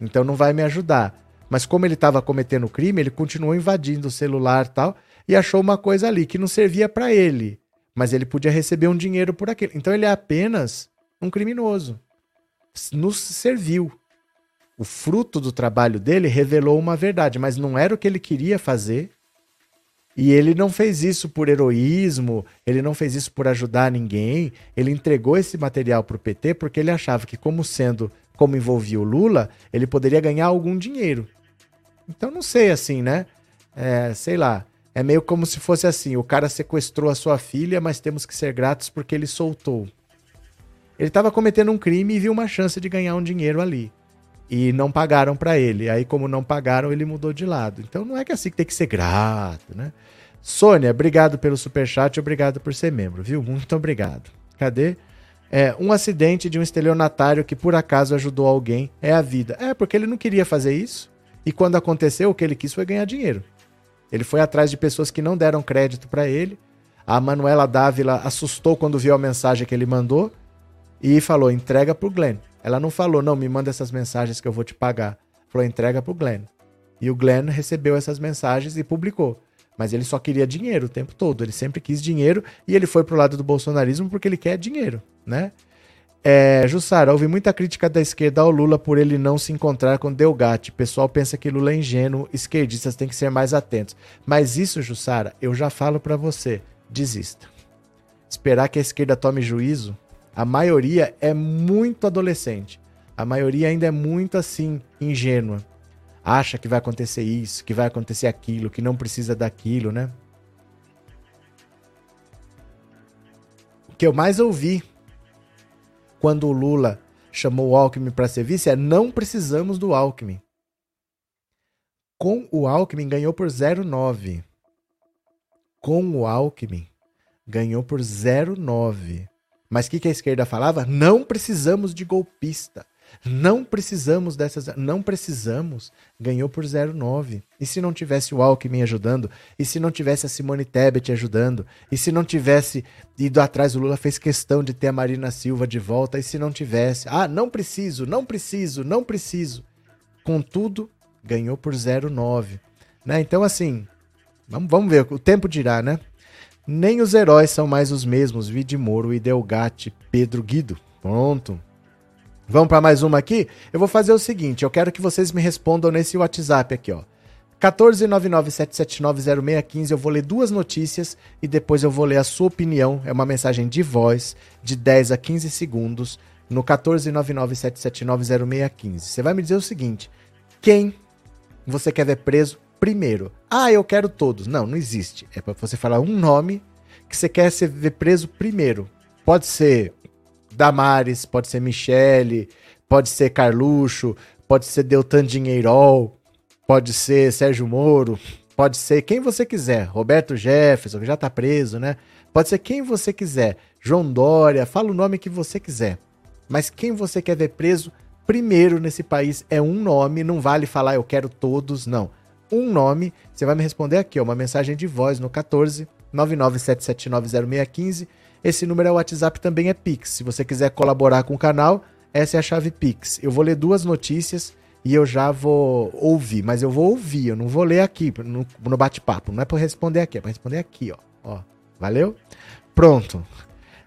Então não vai me ajudar. Mas como ele estava cometendo crime, ele continuou invadindo o celular tal e achou uma coisa ali que não servia para ele, mas ele podia receber um dinheiro por aquilo. Então ele é apenas um criminoso. Nos serviu o fruto do trabalho dele revelou uma verdade, mas não era o que ele queria fazer. E ele não fez isso por heroísmo, ele não fez isso por ajudar ninguém. Ele entregou esse material para o PT porque ele achava que, como sendo, como envolvia o Lula, ele poderia ganhar algum dinheiro. Então não sei assim, né? É, sei lá. É meio como se fosse assim: o cara sequestrou a sua filha, mas temos que ser gratos porque ele soltou. Ele estava cometendo um crime e viu uma chance de ganhar um dinheiro ali e não pagaram para ele. Aí, como não pagaram, ele mudou de lado. Então, não é que assim que tem que ser grato, né? Sônia, obrigado pelo super chat, obrigado por ser membro, viu? Muito obrigado. Cadê? É, um acidente de um estelionatário que por acaso ajudou alguém é a vida. É, porque ele não queria fazer isso. E quando aconteceu, o que ele quis foi ganhar dinheiro. Ele foi atrás de pessoas que não deram crédito para ele. A Manuela Dávila assustou quando viu a mensagem que ele mandou e falou: entrega pro Glenn. Ela não falou, não, me manda essas mensagens que eu vou te pagar. Falou, entrega pro Glenn. E o Glenn recebeu essas mensagens e publicou. Mas ele só queria dinheiro o tempo todo. Ele sempre quis dinheiro e ele foi pro lado do bolsonarismo porque ele quer dinheiro, né? É, Jussara, houve muita crítica da esquerda ao Lula por ele não se encontrar com Delgatti. O pessoal pensa que Lula é ingênuo, esquerdistas têm que ser mais atentos. Mas isso, Jussara, eu já falo para você, desista. Esperar que a esquerda tome juízo a maioria é muito adolescente. A maioria ainda é muito assim, ingênua. Acha que vai acontecer isso, que vai acontecer aquilo, que não precisa daquilo, né? O que eu mais ouvi quando o Lula chamou o Alckmin para ser vice é não precisamos do Alckmin. Com o Alckmin ganhou por 0,9. Com o Alckmin ganhou por 0,9. Mas o que, que a esquerda falava? Não precisamos de golpista. Não precisamos dessas. Não precisamos. Ganhou por 0,9. E se não tivesse o Alckmin ajudando? E se não tivesse a Simone Tebet ajudando? E se não tivesse ido atrás, o Lula fez questão de ter a Marina Silva de volta? E se não tivesse? Ah, não preciso, não preciso, não preciso. Contudo, ganhou por 0,9. Né? Então, assim, vamos, vamos ver. O tempo dirá, né? Nem os heróis são mais os mesmos. Vide Moro e Delgatti, Pedro Guido. Pronto. Vamos para mais uma aqui? Eu vou fazer o seguinte, eu quero que vocês me respondam nesse WhatsApp aqui, ó. 14997790615, eu vou ler duas notícias e depois eu vou ler a sua opinião. É uma mensagem de voz de 10 a 15 segundos no 14997790615. Você vai me dizer o seguinte: quem você quer ver preso primeiro? Ah, eu quero todos. Não, não existe. É para você falar um nome que você quer ser preso primeiro. Pode ser Damares, pode ser Michele, pode ser Carluxo, pode ser Deltan Dinheirol, pode ser Sérgio Moro, pode ser quem você quiser. Roberto Jefferson, que já tá preso, né? Pode ser quem você quiser. João Dória, fala o nome que você quiser. Mas quem você quer ver preso primeiro nesse país é um nome, não vale falar eu quero todos, não. Um nome, você vai me responder aqui, uma mensagem de voz no 14 997790615 esse número é o WhatsApp, também é Pix. Se você quiser colaborar com o canal, essa é a chave Pix. Eu vou ler duas notícias e eu já vou ouvir, mas eu vou ouvir, eu não vou ler aqui no, no bate-papo. Não é para responder aqui, é para responder aqui, ó. ó. Valeu? Pronto.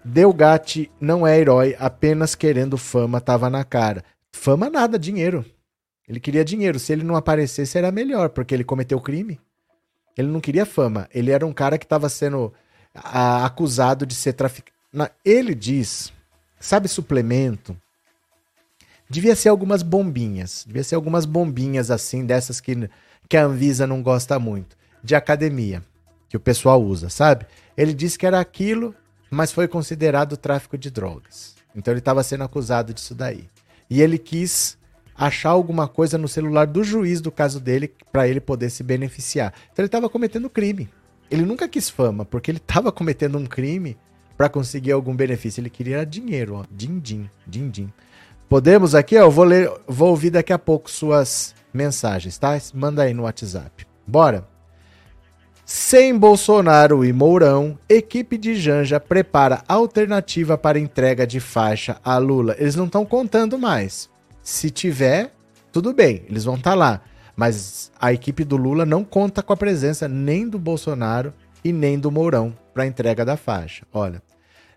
Delgatti não é herói, apenas querendo fama, tava na cara. Fama nada, dinheiro. Ele queria dinheiro. Se ele não aparecesse, era melhor, porque ele cometeu crime. Ele não queria fama. Ele era um cara que estava sendo a, acusado de ser traficante. Ele diz, sabe suplemento? Devia ser algumas bombinhas. Devia ser algumas bombinhas assim, dessas que, que a Anvisa não gosta muito. De academia, que o pessoal usa, sabe? Ele disse que era aquilo, mas foi considerado tráfico de drogas. Então ele estava sendo acusado disso daí. E ele quis achar alguma coisa no celular do juiz do caso dele para ele poder se beneficiar. Então ele estava cometendo crime. Ele nunca quis fama, porque ele estava cometendo um crime para conseguir algum benefício. Ele queria dinheiro, ó. Din, din, din, din. Podemos aqui, ó, eu vou ler, vou ouvir daqui a pouco suas mensagens, tá? Manda aí no WhatsApp. Bora. Sem Bolsonaro e Mourão, equipe de Janja prepara alternativa para entrega de faixa a Lula. Eles não estão contando mais. Se tiver, tudo bem, eles vão estar tá lá. Mas a equipe do Lula não conta com a presença nem do Bolsonaro e nem do Mourão para a entrega da faixa. Olha,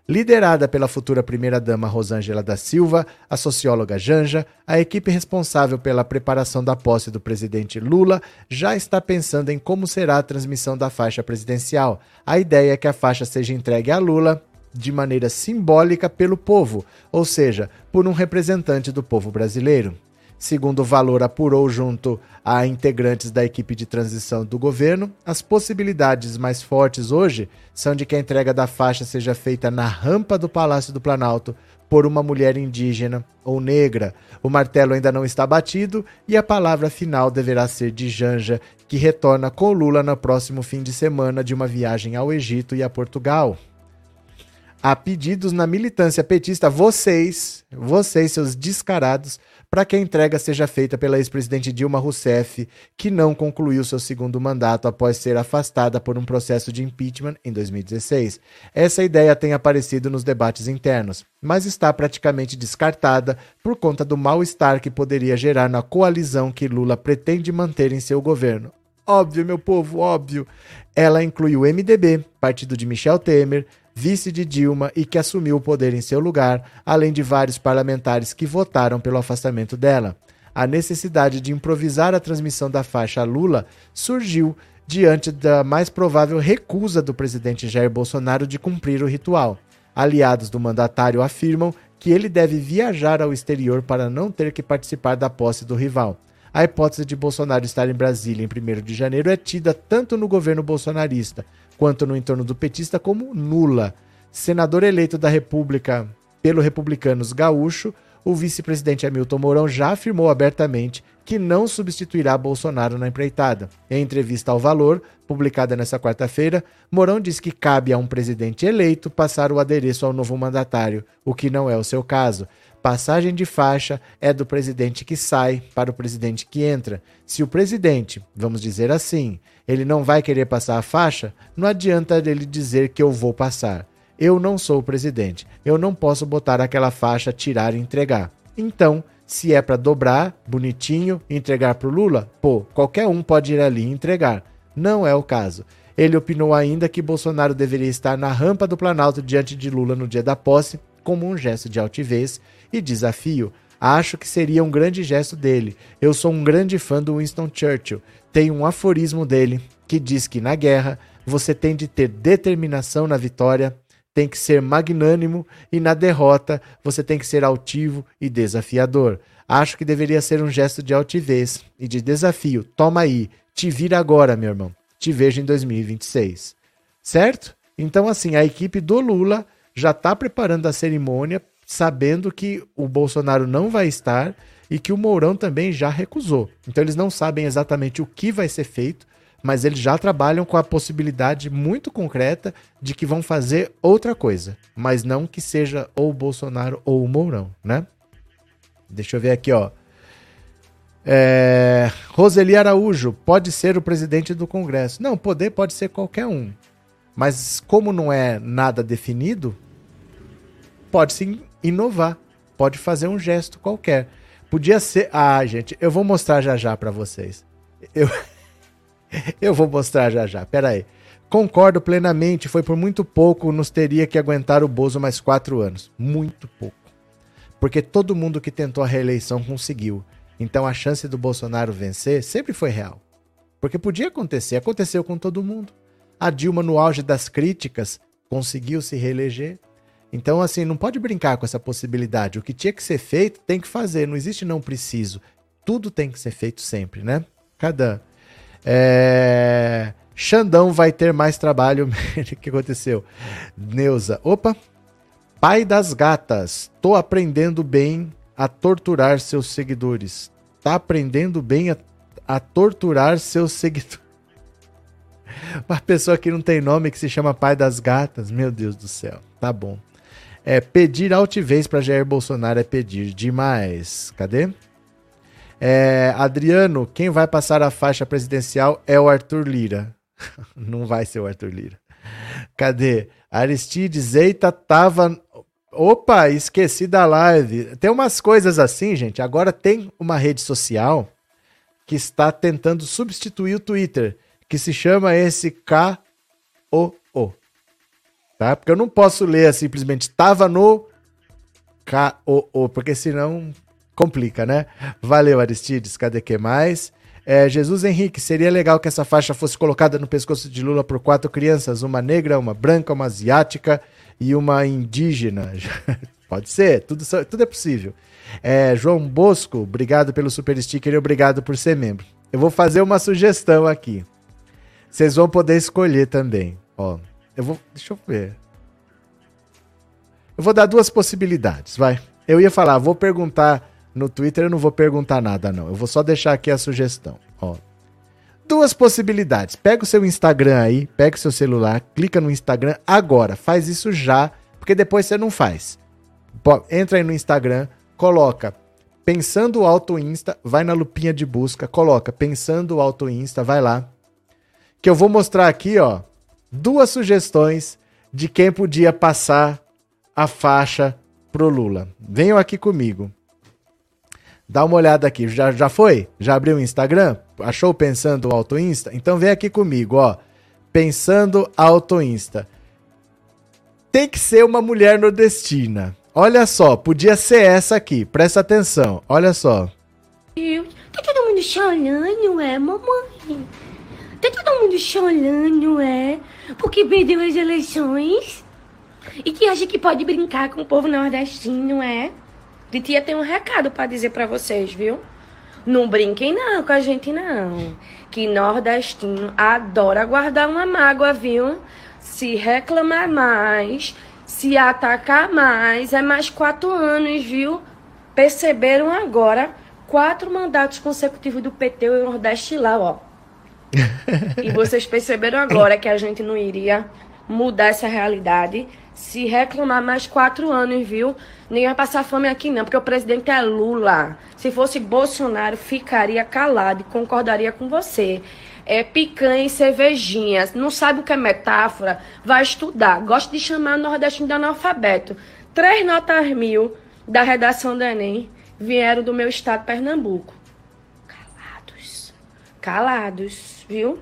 liderada pela futura primeira-dama Rosângela da Silva, a socióloga Janja, a equipe responsável pela preparação da posse do presidente Lula já está pensando em como será a transmissão da faixa presidencial. A ideia é que a faixa seja entregue a Lula de maneira simbólica pelo povo, ou seja, por um representante do povo brasileiro. Segundo o Valor apurou junto a integrantes da equipe de transição do governo, as possibilidades mais fortes hoje são de que a entrega da faixa seja feita na rampa do Palácio do Planalto por uma mulher indígena ou negra. O martelo ainda não está batido e a palavra final deverá ser de Janja, que retorna com Lula no próximo fim de semana de uma viagem ao Egito e a Portugal. Há pedidos na militância petista, vocês, vocês, seus descarados, para que a entrega seja feita pela ex-presidente Dilma Rousseff, que não concluiu seu segundo mandato após ser afastada por um processo de impeachment em 2016. Essa ideia tem aparecido nos debates internos, mas está praticamente descartada por conta do mal-estar que poderia gerar na coalizão que Lula pretende manter em seu governo. Óbvio, meu povo, óbvio. Ela inclui o MDB, partido de Michel Temer, vice de Dilma e que assumiu o poder em seu lugar, além de vários parlamentares que votaram pelo afastamento dela. A necessidade de improvisar a transmissão da faixa a Lula surgiu diante da mais provável recusa do presidente Jair Bolsonaro de cumprir o ritual. Aliados do mandatário afirmam que ele deve viajar ao exterior para não ter que participar da posse do rival. A hipótese de Bolsonaro estar em Brasília em 1 de janeiro é tida tanto no governo bolsonarista quanto no entorno do petista como nula. senador eleito da República pelo Republicanos Gaúcho, o vice-presidente Hamilton Mourão já afirmou abertamente que não substituirá Bolsonaro na empreitada. Em entrevista ao Valor, publicada nesta quarta-feira, Mourão diz que cabe a um presidente eleito passar o adereço ao novo mandatário, o que não é o seu caso. Passagem de faixa é do presidente que sai para o presidente que entra. Se o presidente, vamos dizer assim, ele não vai querer passar a faixa, não adianta ele dizer que eu vou passar. Eu não sou o presidente. Eu não posso botar aquela faixa, tirar e entregar. Então, se é para dobrar, bonitinho, entregar para o Lula, pô, qualquer um pode ir ali e entregar. Não é o caso. Ele opinou ainda que Bolsonaro deveria estar na rampa do Planalto diante de Lula no dia da posse, como um gesto de altivez e desafio. Acho que seria um grande gesto dele. Eu sou um grande fã do Winston Churchill. Tem um aforismo dele que diz que na guerra você tem de ter determinação na vitória, tem que ser magnânimo e na derrota você tem que ser altivo e desafiador. Acho que deveria ser um gesto de altivez e de desafio. Toma aí, te vira agora, meu irmão. Te vejo em 2026. Certo? Então, assim, a equipe do Lula já está preparando a cerimônia, sabendo que o Bolsonaro não vai estar e que o Mourão também já recusou. Então, eles não sabem exatamente o que vai ser feito, mas eles já trabalham com a possibilidade muito concreta de que vão fazer outra coisa, mas não que seja ou o Bolsonaro ou o Mourão, né? Deixa eu ver aqui, ó. É... Roseli Araújo pode ser o presidente do Congresso. Não, poder pode ser qualquer um. Mas como não é nada definido, pode se inovar, pode fazer um gesto qualquer. Podia ser. Ah, gente, eu vou mostrar já já para vocês. Eu Eu vou mostrar já já. Pera aí. Concordo plenamente. Foi por muito pouco nos teria que aguentar o Bozo mais quatro anos. Muito pouco. Porque todo mundo que tentou a reeleição conseguiu. Então a chance do Bolsonaro vencer sempre foi real. Porque podia acontecer. Aconteceu com todo mundo. A Dilma, no auge das críticas, conseguiu se reeleger. Então, assim, não pode brincar com essa possibilidade. O que tinha que ser feito, tem que fazer. Não existe não preciso. Tudo tem que ser feito sempre, né? Cada é... Xandão vai ter mais trabalho. o que aconteceu? Neuza. Opa! Pai das gatas. Tô aprendendo bem a torturar seus seguidores. Tá aprendendo bem a, a torturar seus seguidores. Uma pessoa que não tem nome que se chama Pai das Gatas. Meu Deus do céu. Tá bom. É, pedir altivez para Jair Bolsonaro é pedir demais. Cadê? É, Adriano, quem vai passar a faixa presidencial é o Arthur Lira. Não vai ser o Arthur Lira. Cadê? Aristides, eita, tava. Opa, esqueci da live. Tem umas coisas assim, gente. Agora tem uma rede social que está tentando substituir o Twitter, que se chama esse K-O-O. Tá? Porque eu não posso ler simplesmente tava no K-O-O, porque senão complica, né? Valeu, Aristides. Cadê que mais? É, Jesus Henrique, seria legal que essa faixa fosse colocada no pescoço de Lula por quatro crianças: uma negra, uma branca, uma asiática e uma indígena. Pode ser, tudo, tudo é possível. É, João Bosco, obrigado pelo super sticker e obrigado por ser membro. Eu vou fazer uma sugestão aqui. Vocês vão poder escolher também. Ó, eu vou. Deixa eu ver. Eu vou dar duas possibilidades, vai. Eu ia falar, vou perguntar no Twitter eu não vou perguntar nada, não. Eu vou só deixar aqui a sugestão. Ó. Duas possibilidades. Pega o seu Instagram aí, pega o seu celular, clica no Instagram agora. Faz isso já, porque depois você não faz. Entra aí no Instagram, coloca Pensando Auto Insta, vai na lupinha de busca, coloca Pensando Auto Insta, vai lá. Que eu vou mostrar aqui, ó, duas sugestões de quem podia passar a faixa pro Lula. Venham aqui comigo. Dá uma olhada aqui. Já, já foi? Já abriu o Instagram? Achou Pensando Auto Insta? Então vem aqui comigo, ó. Pensando Auto Insta. Tem que ser uma mulher nordestina. Olha só, podia ser essa aqui. Presta atenção. Olha só. Tá todo mundo chorando, é, mamãe? Tá todo mundo chorando, é? Porque perdeu as eleições? E que acha que pode brincar com o povo nordestino, é? Titia tem um recado para dizer para vocês, viu? Não brinquem não com a gente não. Que nordestino adora guardar uma mágoa, viu? Se reclamar mais, se atacar mais, é mais quatro anos, viu? Perceberam agora quatro mandatos consecutivos do PT e o Nordeste lá, ó. E vocês perceberam agora que a gente não iria mudar essa realidade se reclamar mais quatro anos, viu? Nem vai passar fome aqui não, porque o presidente é Lula. Se fosse Bolsonaro, ficaria calado e concordaria com você. É picanha e cervejinha. Não sabe o que é metáfora? Vai estudar. Gosta de chamar o nordestino de analfabeto. Três notas mil da redação do Enem vieram do meu estado, Pernambuco. Calados. Viu?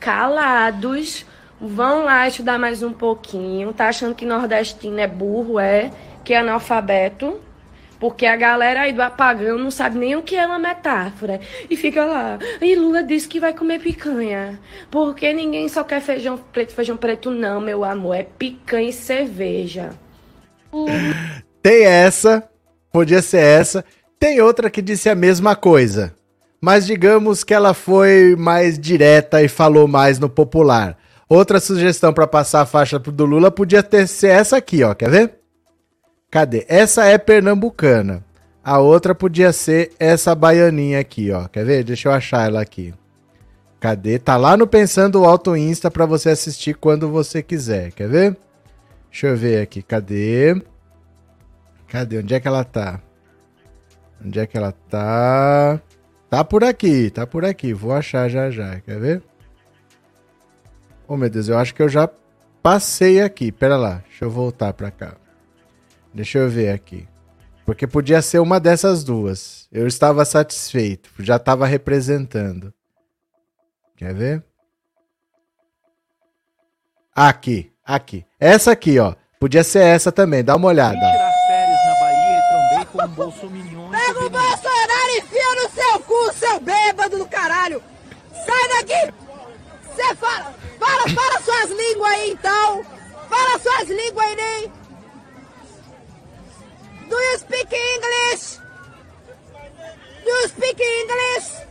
Calados. Vão lá estudar mais um pouquinho. Tá achando que nordestino é burro, é? Que é analfabeto? Porque a galera aí do apagão não sabe nem o que é uma metáfora. E fica lá. E Lula disse que vai comer picanha. Porque ninguém só quer feijão preto, feijão preto, não, meu amor. É picanha e cerveja. Tem essa, podia ser essa. Tem outra que disse a mesma coisa. Mas digamos que ela foi mais direta e falou mais no popular. Outra sugestão para passar a faixa do Lula podia ter ser essa aqui, ó. Quer ver? Cadê? Essa é pernambucana. A outra podia ser essa baianinha aqui, ó. Quer ver? Deixa eu achar ela aqui. Cadê? Tá lá no Pensando Alto Insta para você assistir quando você quiser. Quer ver? Deixa eu ver aqui. Cadê? Cadê? Onde é que ela tá? Onde é que ela tá? Tá por aqui, tá por aqui. Vou achar já já. Quer ver? Oh, meu Deus, eu acho que eu já passei aqui. Pera lá, deixa eu voltar pra cá. Deixa eu ver aqui. Porque podia ser uma dessas duas. Eu estava satisfeito, já estava representando. Quer ver? Aqui, aqui. Essa aqui, ó. Podia ser essa também, dá uma olhada. tirar férias na Bahia e trombei com um bolsominion. Pega o Bolsonaro e enfia no seu seu bêbado do caralho! Sai daqui! Você fala! Fala, fala suas línguas aí então. Fala suas línguas aí, nem. Do you speak English? Do you speak English?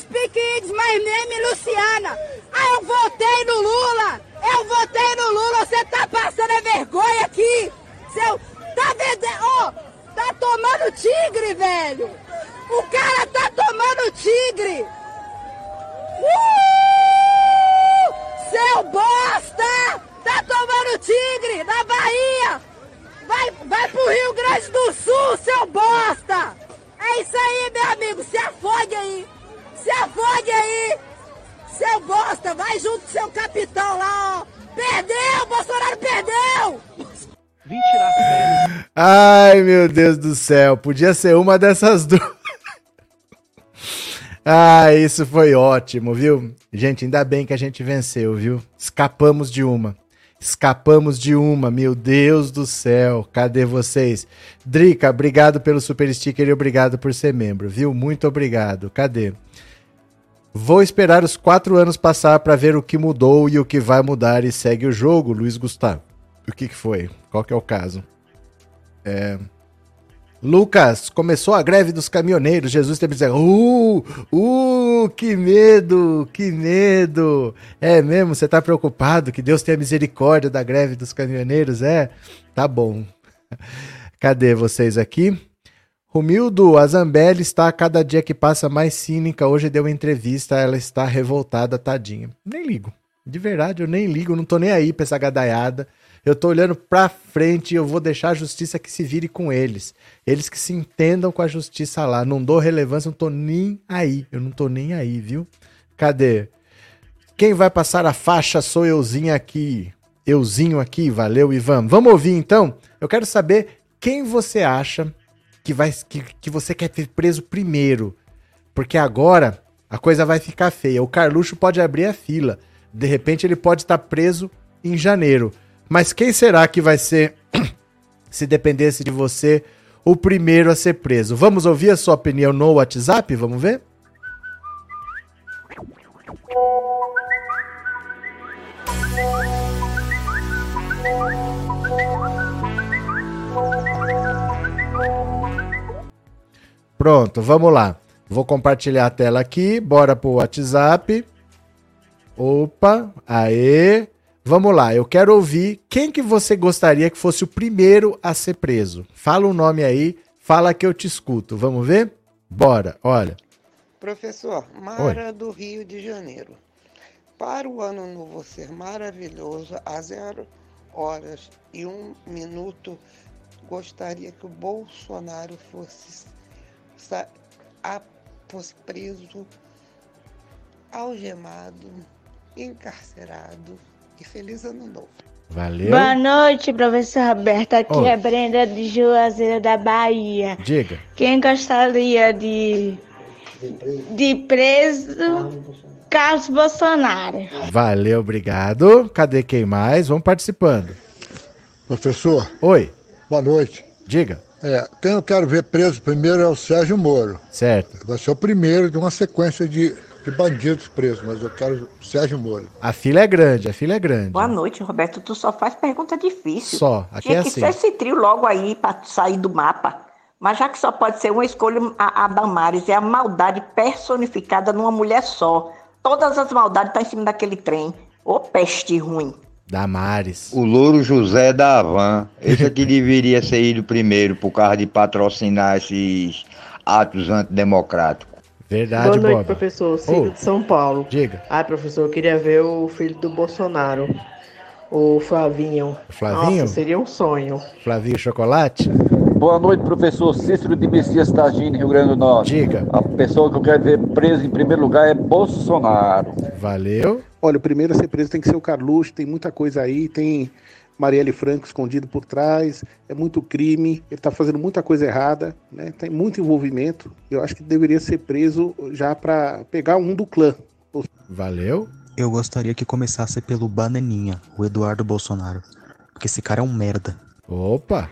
Speak English, my name is Luciana. Ah, eu votei no Lula. Eu votei no Lula. Você tá passando é vergonha aqui. Seu, tá vendendo, ó, oh, tá tomando tigre, velho. O cara tá tomando tigre. Uh! Seu bosta! Tá tomando tigre na Bahia! Vai, vai pro Rio Grande do Sul, seu bosta! É isso aí, meu amigo, se afode aí! Se afode aí! Seu bosta, vai junto com seu capitão lá, ó! Perdeu! Bolsonaro perdeu! Vim tirar Ai, meu Deus do céu, podia ser uma dessas duas. Ah, isso foi ótimo, viu? Gente, ainda bem que a gente venceu, viu? Escapamos de uma. Escapamos de uma, meu Deus do céu. Cadê vocês? Drica, obrigado pelo super sticker e obrigado por ser membro, viu? Muito obrigado. Cadê? Vou esperar os quatro anos passar para ver o que mudou e o que vai mudar e segue o jogo, Luiz Gustavo. O que, que foi? Qual que é o caso? É... Lucas, começou a greve dos caminhoneiros. Jesus teve dizer: Uh, uh, que medo, que medo. É mesmo? Você tá preocupado? Que Deus tenha misericórdia da greve dos caminhoneiros? É? Tá bom. Cadê vocês aqui? Romildo, Zambelli está a cada dia que passa mais cínica. Hoje deu uma entrevista, ela está revoltada, tadinha. Nem ligo. De verdade, eu nem ligo, não tô nem aí pra essa gadaiada. Eu tô olhando pra frente e eu vou deixar a justiça que se vire com eles. Eles que se entendam com a justiça lá. Não dou relevância, não tô nem aí. Eu não tô nem aí, viu? Cadê? Quem vai passar a faixa sou euzinho aqui. Euzinho aqui, valeu, Ivan. Vamos ouvir então? Eu quero saber quem você acha que, vai, que, que você quer ter preso primeiro. Porque agora a coisa vai ficar feia. O Carluxo pode abrir a fila. De repente ele pode estar preso em janeiro. Mas quem será que vai ser, se dependesse de você, o primeiro a ser preso? Vamos ouvir a sua opinião no WhatsApp? Vamos ver? Pronto, vamos lá. Vou compartilhar a tela aqui, bora pro WhatsApp. Opa, aê. Vamos lá, eu quero ouvir quem que você gostaria que fosse o primeiro a ser preso. Fala um nome aí, fala que eu te escuto. Vamos ver? Bora, olha. Professor, Mara do Rio de Janeiro. Para o ano novo ser maravilhoso, a zero horas e um minuto, gostaria que o Bolsonaro fosse, a- fosse preso, algemado, encarcerado e feliz ano novo. Valeu. Boa noite, professor Roberto. Aqui Oi. é Brenda de Juazeiro da Bahia. Diga. Quem gostaria de, de preso? Carlos Bolsonaro. Valeu, obrigado. Cadê quem mais? Vamos participando. Professor, Oi, boa noite. diga. É, quem eu quero ver preso primeiro é o Sérgio Moro. Certo. Vai ser o primeiro de uma sequência de, de bandidos presos, mas eu quero o Sérgio Moro. A fila é grande, a fila é grande. Boa noite, Roberto. Tu só faz pergunta difícil. Só, aqui Tinha é que assim. ser esse trio logo aí pra sair do mapa. Mas já que só pode ser uma escolha, a, a Damares é a maldade personificada numa mulher só. Todas as maldades estão em cima daquele trem. Ô peste ruim. Damares. O Louro José da Havan. Esse aqui deveria ser ido primeiro por causa de patrocinar esses atos antidemocráticos. Verdade, Boa noite, Bob. professor. Ciro Ô. de São Paulo. Diga. Ai, professor, eu queria ver o filho do Bolsonaro, o Flavinho. Flavinho? Nossa, seria um sonho. Flavinho Chocolate? Boa noite, professor Cícero de Messias Tagini, Rio Grande do Norte. Diga. A pessoa que eu quero ver presa em primeiro lugar é Bolsonaro. Valeu. Olha, o primeiro a ser preso tem que ser o Carluxo, tem muita coisa aí, tem Marielle Franco escondido por trás, é muito crime, ele está fazendo muita coisa errada, né? Tem muito envolvimento. Eu acho que deveria ser preso já para pegar um do clã. Valeu. Eu gostaria que começasse pelo Bananinha, o Eduardo Bolsonaro. Porque esse cara é um merda. Opa!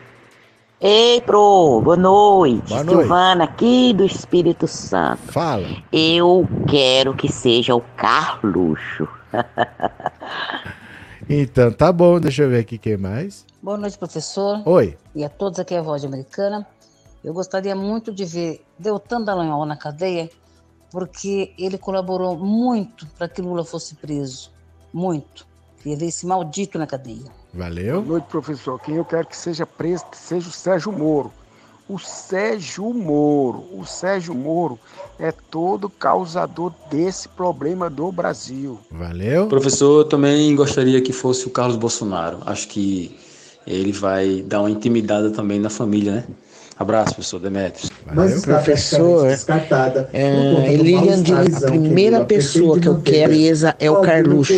Ei, pro, boa noite. Boa noite. Silvana aqui do Espírito Santo. Fala. Eu quero que seja o Carluxo. Então, tá bom, deixa eu ver aqui quem mais. Boa noite, professor. Oi. E a todos aqui é a Voz Americana. Eu gostaria muito de ver Deltan Dallagnol na cadeia, porque ele colaborou muito para que Lula fosse preso. Muito. Queria ver esse maldito na cadeia. Valeu. Boa noite, professor. Quem eu quero que seja preso seja o Sérgio Moro. O Sérgio Moro. O Sérgio Moro é todo causador desse problema do Brasil. Valeu. Professor, eu também gostaria que fosse o Carlos Bolsonaro. Acho que ele vai dar uma intimidada também na família, né? Abraço, professor Demetrios. Mas professor, é, Lilian, de- a primeira pessoa que eu quero é o Carluxo,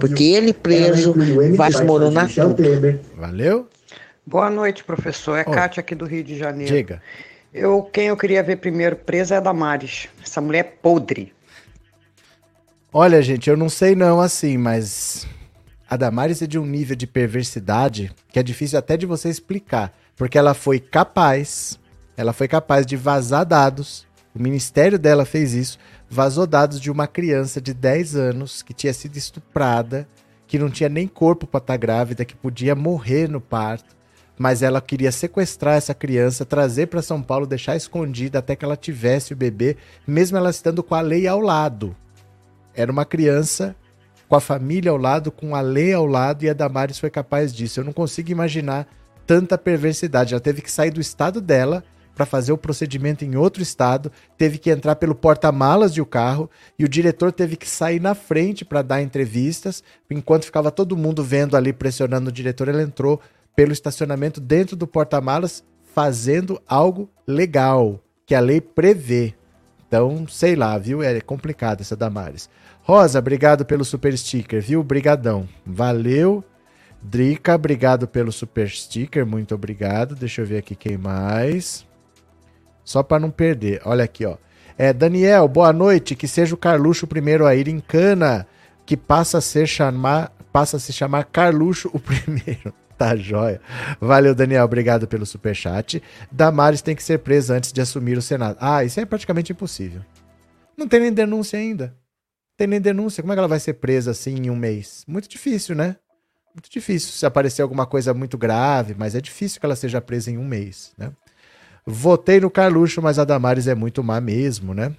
porque ele preso vai desmoronar tudo. Valeu. Boa noite, professor. É Oi. Kátia aqui do Rio de Janeiro. Diga. Eu, quem eu queria ver primeiro presa é a Damares. Essa mulher é podre. Olha, gente, eu não sei não assim, mas a Damares é de um nível de perversidade que é difícil até de você explicar, porque ela foi capaz, ela foi capaz de vazar dados. O ministério dela fez isso, vazou dados de uma criança de 10 anos que tinha sido estuprada, que não tinha nem corpo para estar grávida, que podia morrer no parto, mas ela queria sequestrar essa criança, trazer para São Paulo, deixar escondida até que ela tivesse o bebê, mesmo ela estando com a lei ao lado. Era uma criança com a família ao lado, com a lei ao lado, e a Damares foi capaz disso. Eu não consigo imaginar tanta perversidade. Ela teve que sair do estado dela para fazer o procedimento em outro estado, teve que entrar pelo porta-malas de o carro e o diretor teve que sair na frente para dar entrevistas, enquanto ficava todo mundo vendo ali pressionando o diretor, ela entrou pelo estacionamento dentro do porta-malas fazendo algo legal que a lei prevê. Então, sei lá, viu? É complicado essa Damares. Rosa, obrigado pelo super sticker, viu? Brigadão. Valeu. Drica, obrigado pelo super sticker, muito obrigado. Deixa eu ver aqui quem mais. Só para não perder. Olha aqui, ó. É, Daniel, boa noite. Que seja o Carluxo o primeiro a ir em cana, que passa a ser chamar, passa a se chamar Carluxo o primeiro. Tá joia. Valeu, Daniel. Obrigado pelo superchat. Damares tem que ser presa antes de assumir o Senado. Ah, isso é praticamente impossível. Não tem nem denúncia ainda. Tem nem denúncia. Como é que ela vai ser presa assim em um mês? Muito difícil, né? Muito difícil se aparecer alguma coisa muito grave, mas é difícil que ela seja presa em um mês, né? Votei no Carluxo, mas a Damares é muito má mesmo, né?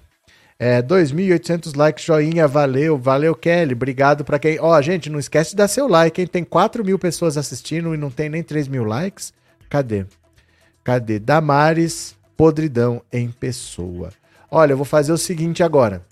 É, 2.800 likes, joinha, valeu, valeu Kelly, obrigado pra quem... Ó, gente, não esquece de dar seu like, hein? Tem 4 mil pessoas assistindo e não tem nem 3 mil likes. Cadê? Cadê? Damares, podridão em pessoa. Olha, eu vou fazer o seguinte agora.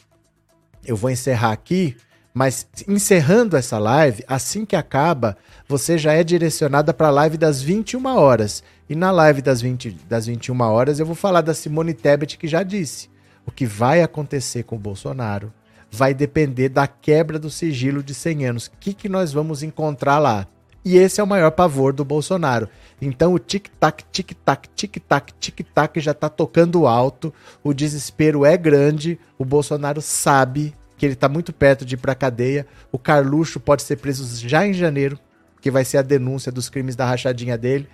Eu vou encerrar aqui, mas encerrando essa live, assim que acaba, você já é direcionada para a live das 21 horas. E na live das, 20, das 21 horas eu vou falar da Simone Tebet, que já disse o que vai acontecer com o Bolsonaro vai depender da quebra do sigilo de 100 anos. O que, que nós vamos encontrar lá? E esse é o maior pavor do Bolsonaro. Então o tic-tac, tic-tac, tic-tac, tic-tac já tá tocando alto, o desespero é grande, o Bolsonaro sabe que ele tá muito perto de ir pra cadeia, o Carluxo pode ser preso já em janeiro, que vai ser a denúncia dos crimes da rachadinha dele,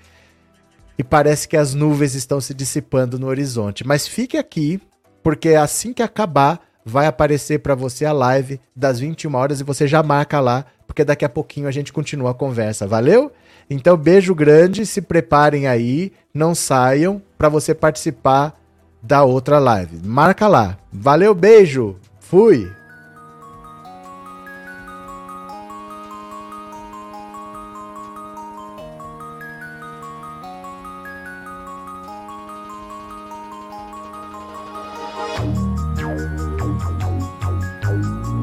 e parece que as nuvens estão se dissipando no horizonte. Mas fique aqui, porque assim que acabar, vai aparecer para você a live das 21 horas e você já marca lá, porque daqui a pouquinho a gente continua a conversa. Valeu? Então, beijo grande, se preparem aí, não saiam para você participar da outra live. Marca lá. Valeu, beijo. Fui.